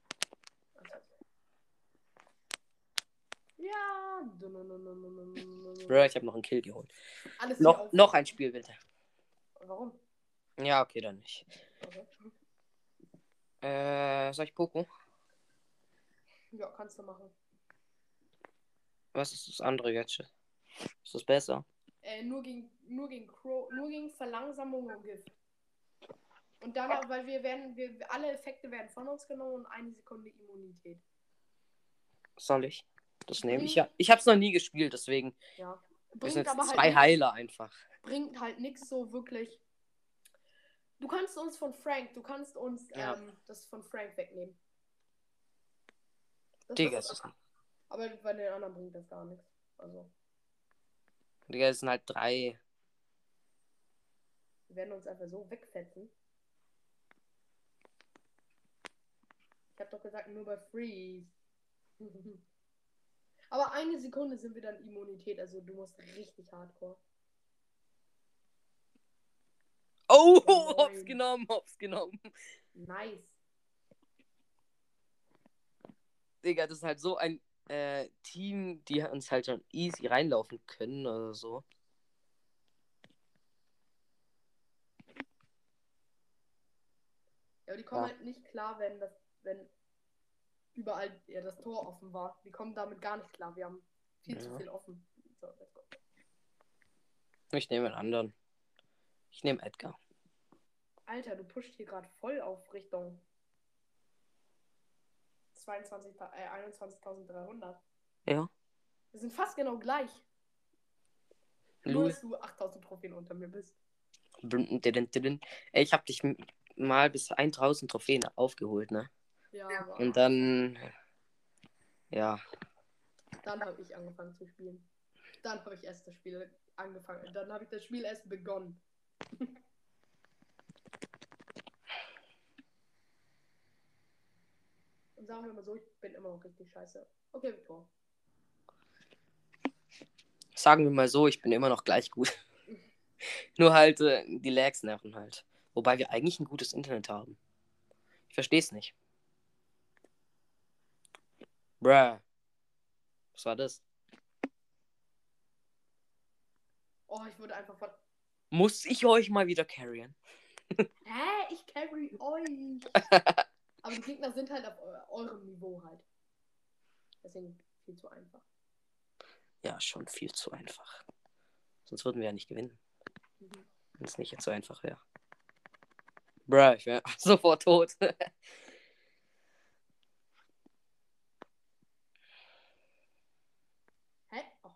Ja. Bro, ich habe noch einen Kill geholt. Alles Noch, noch ein Spiel, bitte. Ja, okay, dann nicht. Okay. Äh, soll ich Poco? Ja, kannst du machen. Was ist das andere Gadget? Ist das besser? Äh, nur gegen, nur gegen Crow, nur gegen Verlangsamung und Gift. Und dann, weil wir werden, wir, alle Effekte werden von uns genommen und eine Sekunde Immunität. Soll ich? Das nehmen. Ich, ha ich hab's noch nie gespielt, deswegen. Ja. Das Bringt sind jetzt aber zwei halt Heiler einfach. bringt halt nichts so wirklich. Du kannst uns von Frank, du kannst uns Ja. ähm, das von Frank wegnehmen. Das Digga, ist- ist, aber bei den anderen bringt das gar nichts. Also, Digga, es sind halt drei. wir werden uns einfach so wegfetzen. Ich hab doch gesagt, nur bei Freeze. Aber eine Sekunde sind wir dann Immunität, also du musst richtig hardcore. Oh, Oh, hops nein. genommen, hops genommen. Nice. Digga, das ist halt so ein äh, Team, die uns halt schon easy reinlaufen können oder so. Ja, aber die kommen Ja. halt nicht klar, wenn das, wenn überall ja, das Tor offen war. Die kommen damit gar nicht klar. Wir haben viel zu Ja. viel offen. So, let's go. Ich nehme einen anderen. Ich nehme Edgar. Alter, du pusht hier gerade voll auf Richtung 22, äh, 21.300. Ja. Wir sind fast genau gleich. Nur, dass du 8000 Trophäen unter mir bist. Ich hab dich mal bis 1000 Trophäen aufgeholt, ne? Ja, aber Und dann. Ja. dann habe ich angefangen zu spielen. Dann habe ich erst das Spiel angefangen. Dann habe ich das Spiel erst begonnen. sagen wir mal so, ich bin immer noch richtig scheiße. Okay, Victor. Sagen wir mal so, ich bin immer noch gleich gut. Nur halt, äh, die Lags nerven halt. Wobei wir eigentlich ein gutes Internet haben. Ich versteh's nicht. Bruh. Was war das? Oh, ich wurde einfach von. Muss ich euch mal wieder carryen? Hä? Ich carry euch. Aber die Gegner sind halt auf eu eurem Niveau halt. Deswegen viel zu einfach. Ja, schon viel zu einfach. Sonst würden wir ja nicht gewinnen, Mhm. wenn es nicht jetzt so einfach wäre. Bruh, ich wäre sofort tot. Hä? Oh,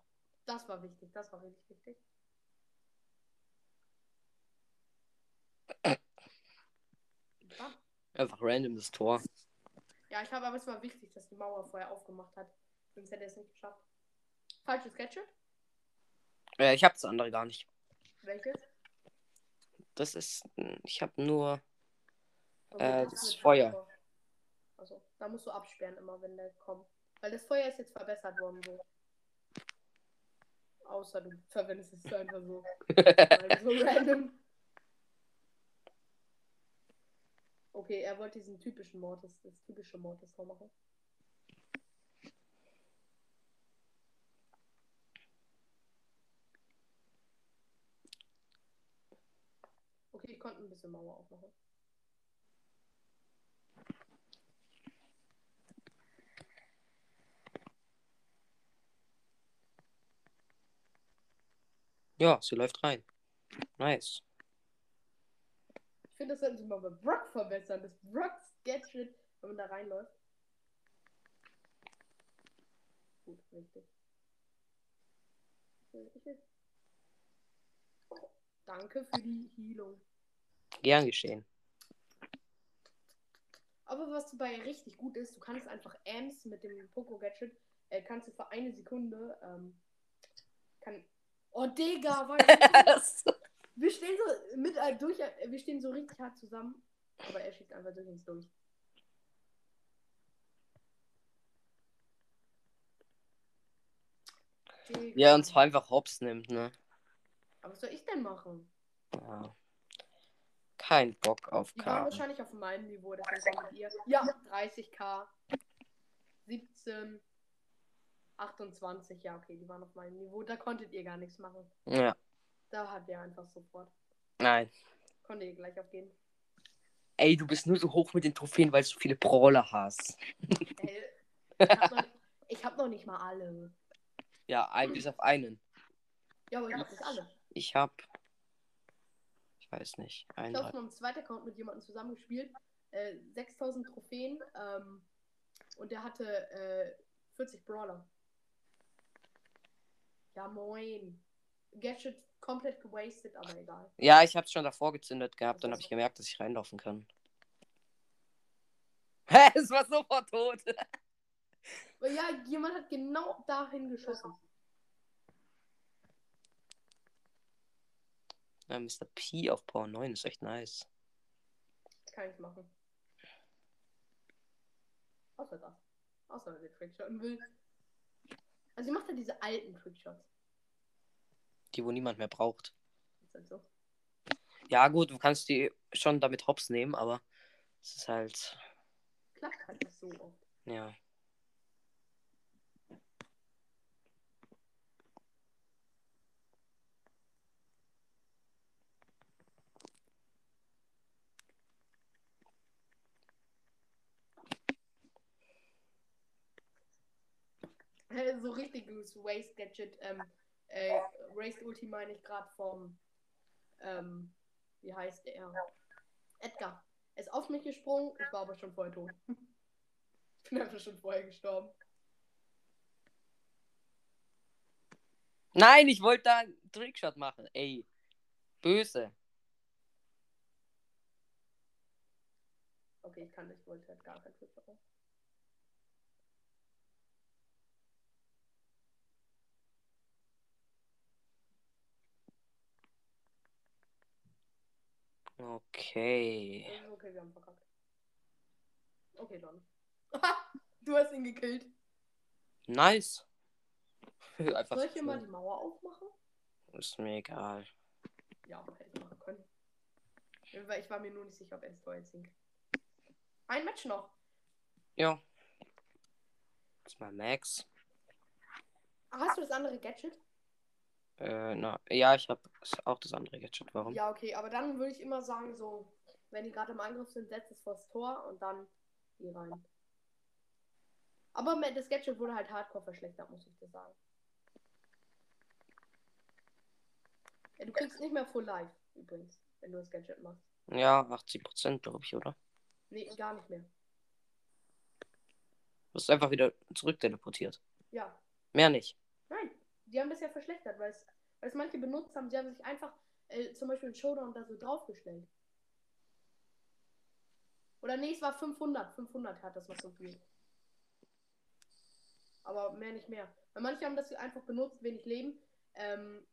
das war wichtig. Das war richtig wichtig. Einfach random das Tor. Ja, ich habe aber es war wichtig, dass die Mauer vorher aufgemacht hat. Sonst hätte er es nicht geschafft. Falsches Gadget? Äh, ich habe das andere gar nicht. Welches? Das ist. Ich habe nur. Okay, Äh, das mit Feuer. Also, da musst du absperren immer, wenn der kommt. Weil das Feuer ist jetzt verbessert worden so. Außer du verwendest es einfach so. Weil so random. Okay, er wollte diesen typischen Mortis, das typische Mortis machen. Okay, ich konnte ein bisschen Mauer aufmachen. Ja, sie läuft rein. Nice. Finde, das sollten sie mal bei Brock verbessern. Das Brocks Gadget, wenn man da reinläuft. Gut, richtig. Danke für die Heilung. Gern geschehen. Aber was dabei richtig gut ist, du kannst einfach Ams mit dem Poco Gadget, äh, kannst du für eine Sekunde, ähm, kann. Oh, Digga, weißt du? Wir stehen so mit äh, durch, äh, wir stehen so richtig hart zusammen, aber er schickt einfach durch uns durch. Ja, und zwar einfach Hops nimmt, ne? Aber was soll ich denn machen? Ja. Kein Bock auf Die waren Karten. wahrscheinlich auf meinem Niveau, deswegen kommt ihr. Ja, 30k. 17. 28, ja, okay, die waren auf meinem Niveau. Da konntet ihr gar nichts machen. Ja, Da hat ihr einfach sofort. nein. Konntet ihr gleich aufgehen. Ey, du bist nur so hoch mit den Trophäen, weil du so viele Brawler hast. Ey, ich hab noch, ich hab noch nicht mal alle. Ja, ein bis auf einen. Ja, aber ich hab nicht alle. Ich hab. Ich weiß nicht. Ich Ein, habe auf drei. meinem zweiten Account mit jemandem zusammengespielt. Äh, 6000 Trophäen. Ähm, und der hatte äh, 40 Brawler. Ja, moin. Gadget komplett gewastet, aber egal. Ja, ich hab's schon davor gezündet gehabt, dann habe ich gemerkt, dass ich reinlaufen kann. Hä, es war sofort tot. Ja, jemand hat genau dahin geschossen. Ja, Mr. P auf Power 9 ist echt nice. Kann ich machen. Außer das. Außer wenn er Trickshotten will. Also sie macht ja diese alten Trickshots. Die, wo niemand mehr braucht. Ist halt so. Ja, gut, du kannst die schon damit hops nehmen, aber es ist halt. Klappt halt nicht so oft. Ja. So richtiges Waste Gadget. Ähm, äh, Race Ulti meine ich gerade vom. Ähm, wie heißt er? Edgar. Er ist auf mich gesprungen, ich war aber schon vorher tot. ich bin einfach schon vorher gestorben. Nein, ich wollte da einen Trickshot machen. Ey. Böse. Okay, ich kann nicht, ich wollte halt gar kein Trickshot machen. Okay. Okay, wir haben verkackt. Okay, dann. du hast ihn gekillt. Nice. Einfach. Soll ich hier mal die Mauer aufmachen? Ist mir egal. Ja, hätte ich machen können. Weil ich war mir nur nicht sicher, ob er es jetzt hinkriegt. Ein Match noch. Ja. Das ist mal Max. Hast du das andere Gadget? Äh, na, ja, ich habe auch das andere Gadget. Warum? Ja, okay, aber dann würde ich immer sagen, so, wenn die gerade im Angriff sind, setzt es vors Tor und dann die rein. Aber das Gadget wurde halt hardcore verschlechtert, muss ich dir sagen. Ja, du kriegst nicht mehr Full Life, übrigens, wenn du das Gadget machst. Ja, 80%, glaube ich, oder? Nee, gar nicht mehr. Du bist einfach wieder zurück teleportiert. Ja. Mehr nicht. Nein, die haben das ja verschlechtert, weil es, weil es manche benutzt haben. Sie haben sich einfach äh, zum Beispiel einen Showdown da so draufgestellt. Oder nee, es war 500. 500 hat das noch so viel. Aber mehr nicht mehr. Weil manche haben das einfach benutzt, wenig Leben. Ähm,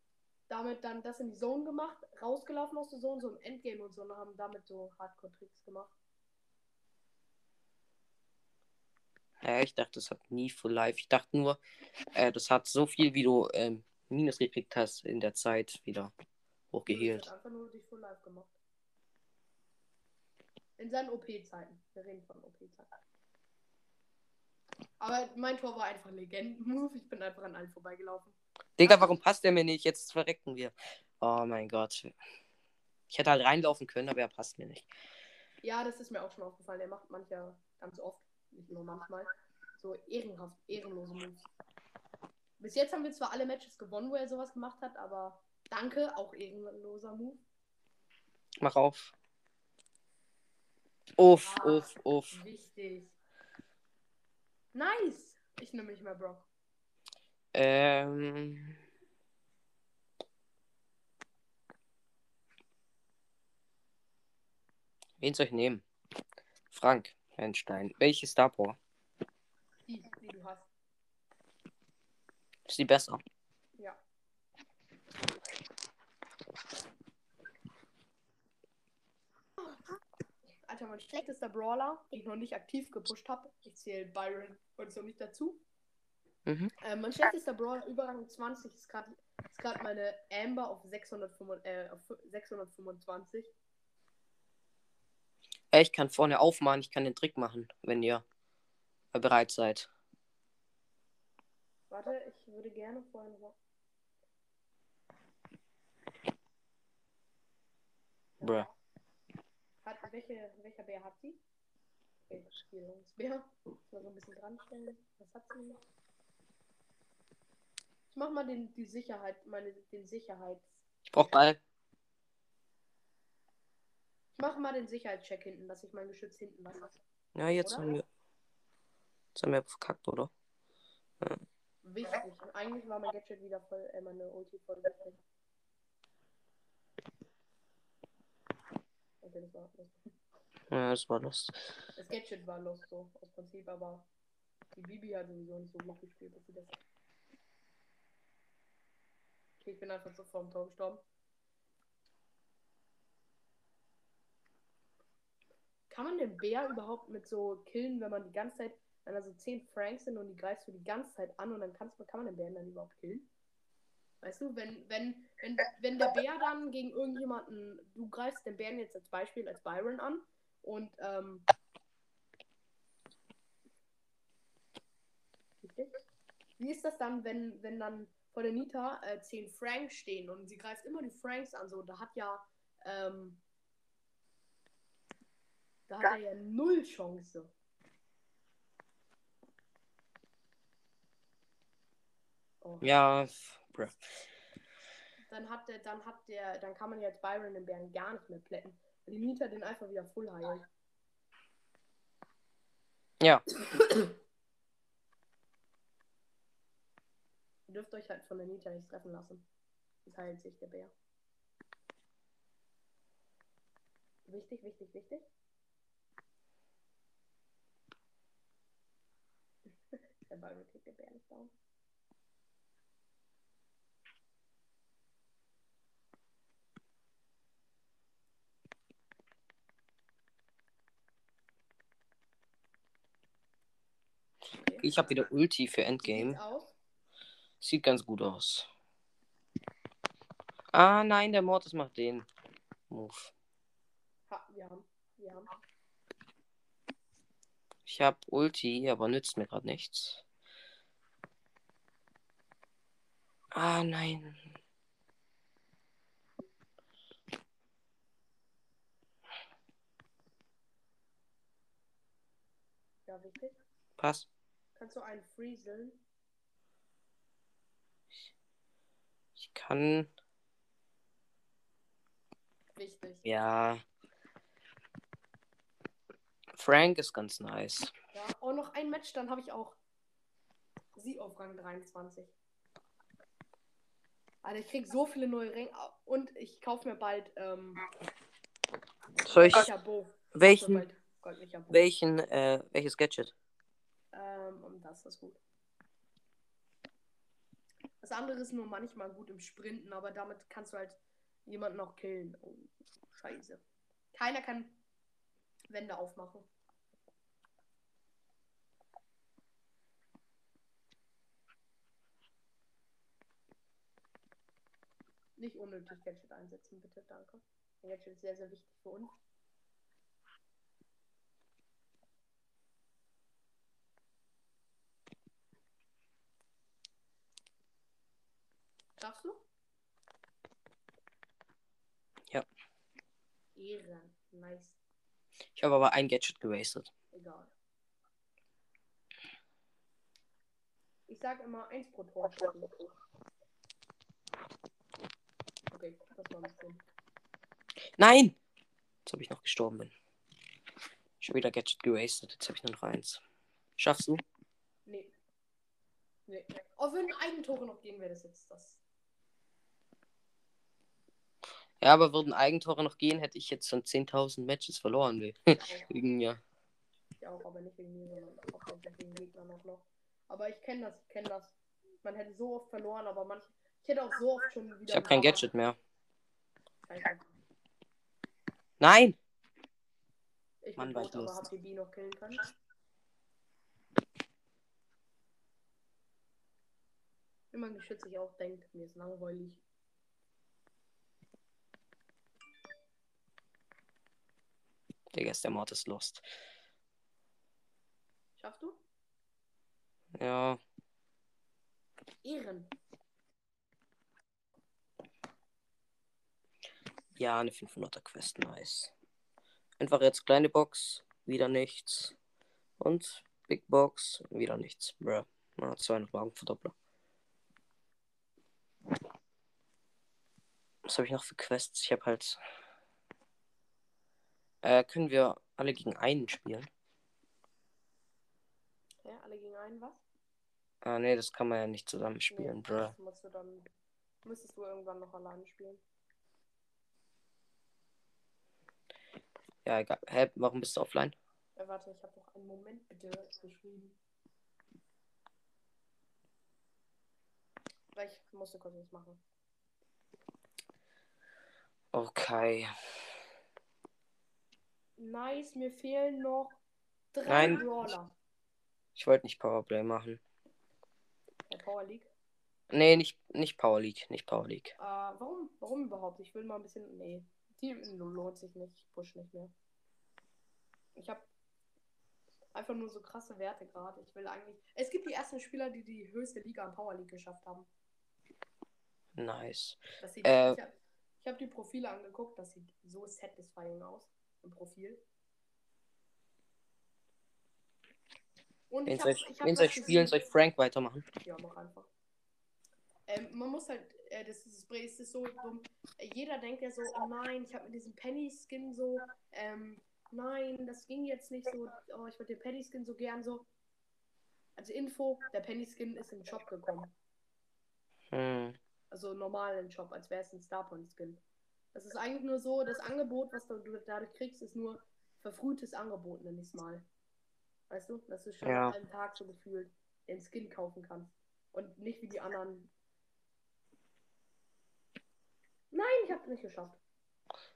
damit dann das in die Zone gemacht, rausgelaufen aus der Zone, so im Endgame und so, und haben damit so Hardcore-Tricks gemacht. Ja, ich dachte, das hat nie Full Life. Ich dachte nur, äh, das hat so viel, wie du ähm, Minus gekriegt hast in der Zeit wieder Ich hochgehielt. hab einfach nur dich full live gemacht. In seinen OP-Zeiten. Wir reden von OP-Zeiten. Aber mein Tor war einfach Legenden-Move. Ich bin einfach an allen vorbeigelaufen. Digga, warum passt der mir nicht? Jetzt verrecken wir. Oh mein Gott. Ich hätte halt reinlaufen können, aber er passt mir nicht. Ja, das ist mir auch schon aufgefallen. Er macht mancher ganz oft, nicht nur manchmal, so ehrenhaft, ehrenlose Moves. Bis jetzt haben wir zwar alle Matches gewonnen, wo er sowas gemacht hat, aber danke, auch ehrenloser Move. Mach auf. Uff, Ah. uff, uff. Wichtig. Nice. Ich nehme nicht mehr Brock. Ähm. Wen soll ich nehmen? Frank Einstein. Welche Star Power? Die, die du hast. Ist die besser? Ja. Alter, mein schlechtester Brawler, den ich noch nicht aktiv gepusht habe. Ich zähle Byron und so nicht dazu. Mhm. Äh, mein schlechtester Brawler, Überrang 20, ist gerade meine Amber auf, 625, äh, auf 625. Ich kann vorne aufmachen, ich kann den Trick machen, wenn ihr bereit seid. Warte, ich würde gerne noch. Bruh. Hat, welche, welcher Bär hat sie? Okay, Spielungsbär. Muss mal so ein bisschen dran stellen. Was hat sie noch? Ich mach mal den, die Sicherheit, meine, den Sicherheits. Ich brauch Ball. Ich mache mal den Sicherheitscheck hinten, dass ich mein Geschütz hinten lasse. Ja, jetzt Oder? haben wir. Jetzt haben wir verkackt, oder? Wichtig. Und eigentlich war mein Gadget wieder voll, äh, meine Ulti voll wichtig. Okay, das war das. Ja, das war das. Das Gadget war los so aus Prinzip, aber die Bibi hat sowieso nicht so gut gespielt, dass sie das. Okay, ich bin einfach so vor dem Tor gestorben. Kann man den Bär überhaupt mit so killen, wenn man die ganze Zeit, wenn da so 10 Franks sind und die greifst du die ganze Zeit an und dann kannst kann man den Bären dann überhaupt killen? Weißt du, wenn, wenn, wenn, wenn der Bär dann gegen irgendjemanden, du greifst den Bären jetzt als Beispiel als Byron an und ähm? Wie ist das dann, wenn, wenn dann vor der Nita äh, 10 Franks stehen und sie greift immer die Franks an? So, da hat ja, ähm, da hat er ja null Chance. Oh. Ja, bruh. Dann hat der, dann hat der, dann kann man jetzt Byron den Bären gar nicht mehr plätten. Weil die Nita den einfach wieder full heilt. Ja. Ihr dürft euch halt von der Nita nicht treffen lassen. Das heilt sich der Bär. Wichtig, wichtig, wichtig. Byron kriegt der Bär nicht down. Okay. Ich habe wieder Ulti für Endgame. sieht's aus? Sieht ganz gut aus. Ah, nein, der Mortis macht den Move. Ha, wir haben. Wir haben. Ich habe Ulti, aber nützt mir gerade nichts. Ah, nein. Ja. Pass. Kannst du einen frieseln? Ich kann. Wichtig. Ja. Frank ist ganz nice. Ja, und noch ein Match, dann habe ich auch sie auf Rang 23. Alter, ich krieg so viele neue Ränge und ich kaufe mir bald ähm, Soll ich. Welchen. bald Goldlicher Bo. Welchen, äh, welches Gadget? Ähm, das ist gut. Das andere ist nur manchmal gut im Sprinten, aber damit kannst du halt jemanden auch killen. Oh, scheiße. Keiner kann Wände aufmachen. Nicht unnötig Gadget einsetzen, bitte, danke. Der Gadget ist sehr, sehr wichtig für uns. Schaffst du? Ja. Ehren. Nice. Ich habe aber ein Gadget gewastet. Egal. Ich sag immer eins pro Tor. Okay, das war ein bisschen. Nein! Jetzt habe ich noch gestorben bin. Schon wieder Gadget gewastet. Jetzt habe ich nur noch eins. Schaffst du? Nee. Nee. Auch wenn Eigentore noch gehen, wäre das jetzt das. Ja, aber würden Eigentore noch gehen, hätte ich jetzt schon 10.000 Matches verloren. Auch, Wegen ja. ich auch, aber nicht wegen mir, sondern auch wegen Gegnern auch noch. Aber ich kenne das, ich kenne das. Man hätte so oft verloren, aber manche. Ich hätte auch so oft schon wieder. Ich habe kein. Gadget mehr. Scheiße. Nein! Ich Mann, war ich aber lustig. habt ihr B noch killen können? Wenn mein Geschütz sich auch denkt, mir ist langweilig. Digga, ist der Mord ist lost. Schaffst du? Ja. Ehren. Ja, eine 500er Quest, nice. Einfach jetzt kleine Box, wieder nichts. Und Big Box, wieder nichts. Bruh. Na, 200 Wagenverdoppler. Was habe ich noch für Quests? Ich habe halt. Äh, können wir alle gegen einen spielen? Ja, alle gegen einen, was? Ah, nee, das kann man ja nicht zusammen spielen, Nee, bruh. das musst du dann. Müsstest du irgendwann noch alleine spielen. Ja, egal. Hä, warum bist du offline? Äh, warte, ich habe noch einen Moment bitte geschrieben. Weil ich musste kurz was machen. Okay. Nice, mir fehlen noch drei Nein. Brawler. Ich wollte nicht Powerplay machen. Der Power League. Nee, nicht, nicht Power League. Nicht Power League. Äh, warum? Warum überhaupt? Ich will mal ein bisschen. Nee. Team lohnt sich nicht. Ich push nicht mehr. Ich habe einfach nur so krasse Werte gerade. Ich will eigentlich. Es gibt die ersten Spieler, die die höchste Liga an Power League geschafft haben. Nice. Das sieht, Äh. ich habe hab die Profile angeguckt. Das sieht so satisfying aus. Im Profil. Und Wen ich soll hab, ich, ich hab wen soll spielen? Soll ich Frank weitermachen? Ja, mach einfach. Ähm, man muss halt, äh, das ist, es ist so dumm. Jeder denkt ja so, oh nein, ich habe mit diesem Penny-Skin so, ähm, nein, das ging jetzt nicht so, oh, ich würde den Penny-Skin so gern so. Also Info, der Penny-Skin ist im Shop gekommen. Hm. Also normal im Shop, als wäre es ein Starpoint-Skin. Das ist eigentlich nur so, das Angebot, was du dadurch kriegst, ist nur verfrühtes Angebot, nenn ich's mal. Weißt du, dass du schon Ja. an einem Tag so gefühlt den Skin kaufen kannst. Und nicht wie die anderen. Nein, ich hab's nicht geschafft.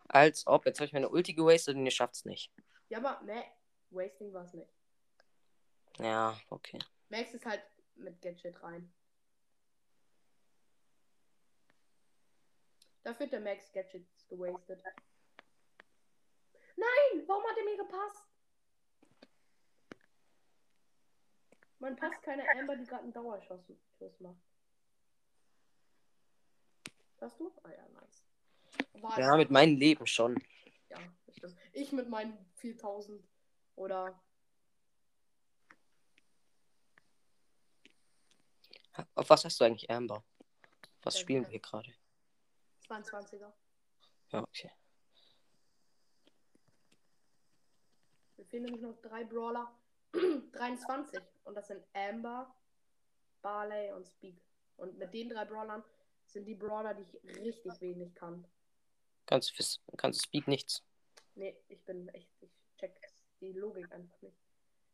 Als ob. Jetzt habe ich meine Ulti gewastet und ihr schafft's nicht. Ja, aber ne, Wasting war es nicht. Ja, okay. Max ist halt mit Gadget rein. Dafür wird der Max Gadgets gewastet. Nein, warum hat er mir gepasst? Man passt keine Amber, die gerade einen Dauerschuss Schuss macht. Hast du? Ah ja, nice. War Ja, mit meinem Leben schon. ja, das stimmt. Ich mit meinen 4000 oder Auf was hast du eigentlich Amber? Was Ja, spielen ja. wir gerade? 22er. Ja, okay. Mir fehlen nämlich noch drei Brawler. 23. Und das sind Amber, Barley und Speak. Und mit den drei Brawlern sind die Brawler, die ich richtig wenig kann. Kannst du, fürs- kannst du Speed nichts? Nee, ich bin echt, ich check die Logik einfach nicht.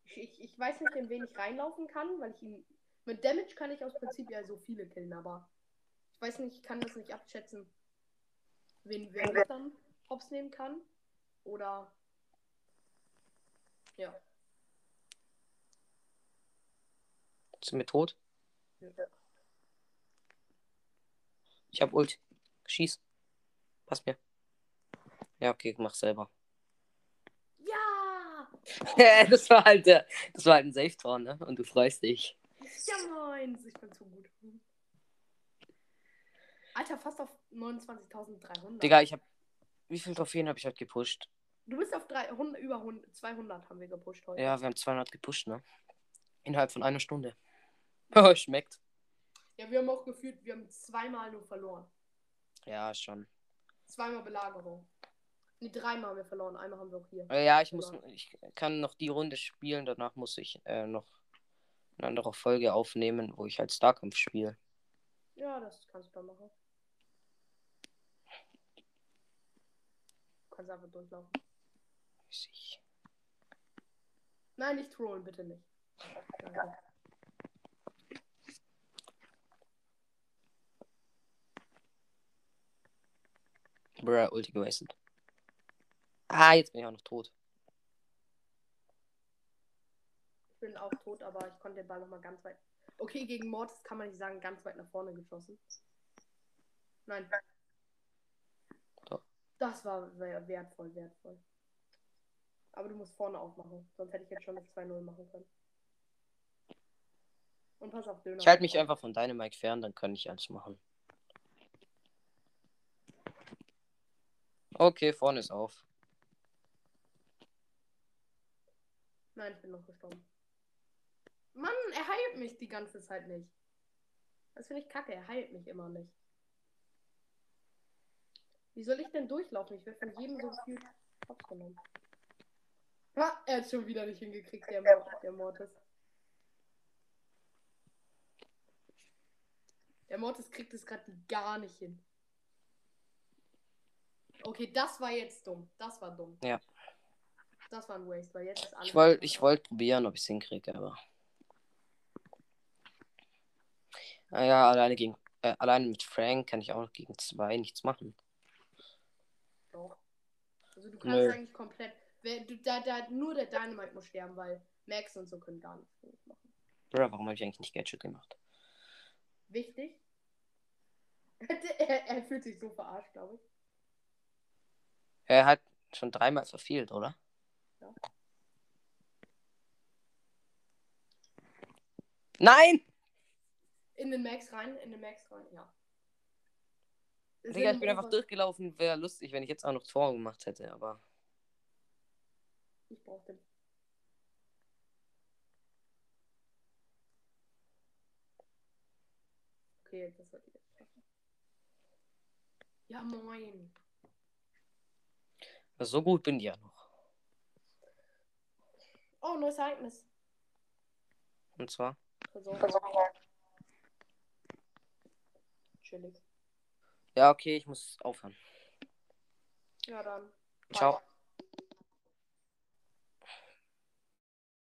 Ich, ich, ich weiß nicht, in wen ich reinlaufen kann, weil ich ihn. Mit Damage kann ich aus Prinzip ja so viele killen, aber ich weiß nicht, ich kann das nicht abschätzen, wen wer mich dann hops nehmen kann. Oder. Ja. Sind wir tot? Ja. Ich hab Ult. Schieß. Pass mir. Ja, okay, mach selber. Ja! das war halt der, das war halt ein Safe-Tor, ne? Und du freust dich. Ja, meins. Ich bin zu gut. Alter, fast auf 29.300. Digga, ich hab. Wie viele Trophäen habe ich heute gepusht? Du bist auf 300, über 100, 200 haben wir gepusht heute. Ja, wir haben 200 gepusht, ne? Innerhalb von einer Stunde. Oh, schmeckt. Ja, wir haben auch gefühlt, wir haben zweimal nur verloren. Ja, schon. Zweimal Belagerung. Nee, dreimal haben wir verloren. Einmal haben wir auch hier. Äh, Ja, ich muss, ich kann noch die Runde spielen. Danach muss ich äh, noch eine andere Folge aufnehmen, wo ich halt Starkampf spiele. Ja, das kannst du dann machen. Kannst einfach durchlaufen. Ich- Nein, nicht trollen, bitte nicht. Danke. Bruh, Ulti gewastet. Ah, jetzt bin ich auch noch tot. Ich bin auch tot, aber ich konnte den Ball noch mal ganz weit. Okay, gegen Mortis kann man nicht sagen, ganz weit nach vorne geschossen. Nein. Das war wer- wertvoll, wertvoll. Aber du musst vorne aufmachen, sonst hätte ich jetzt schon das 2-0 machen können. Und pass auf Döner. Ich halte mich einfach von deinem Mike fern, dann kann ich alles machen. Okay, vorne ist auf. Nein, ich bin noch gestorben. Mann, er heilt mich die ganze Zeit nicht. Das finde ich kacke, er heilt mich immer nicht. Wie soll ich denn durchlaufen? Ich werde von jedem so viel Kopf genommen. Ha, er hat schon wieder nicht hingekriegt, der, Mor der Mortis. Der Mortis kriegt es gerade gar nicht hin. Okay, das war jetzt dumm. Das war dumm. Ja. Das war ein Waste, weil jetzt ist alles. Ich wollte ich wollt probieren, ob ich es hinkriege, aber. Naja, alleine gegen. Äh, alleine mit Frank kann ich auch gegen zwei nichts machen. Also du kannst Nö. eigentlich komplett. Wer, du, da, da, nur der Dynamite muss sterben, weil Max und so können gar nichts machen. Bruh, warum habe ich eigentlich nicht Gadget gemacht? Wichtig. er, er fühlt sich so verarscht, glaube ich. Er hat schon dreimal verfehlt, oder? Ja. Nein! In den Max rein, in den Max rein, ja. Digga, ich bin einfach durchgelaufen. Wäre lustig, wenn ich jetzt auch noch Tor gemacht hätte, aber. Ich brauch den. Okay, das sollte ich jetzt schaffen. Ja, moin. So gut bin ich ja noch. Oh, neues Ereignis. Und zwar. Versorgung. Chillig. Ja, okay, ich muss aufhören. Ja, dann. Ciao.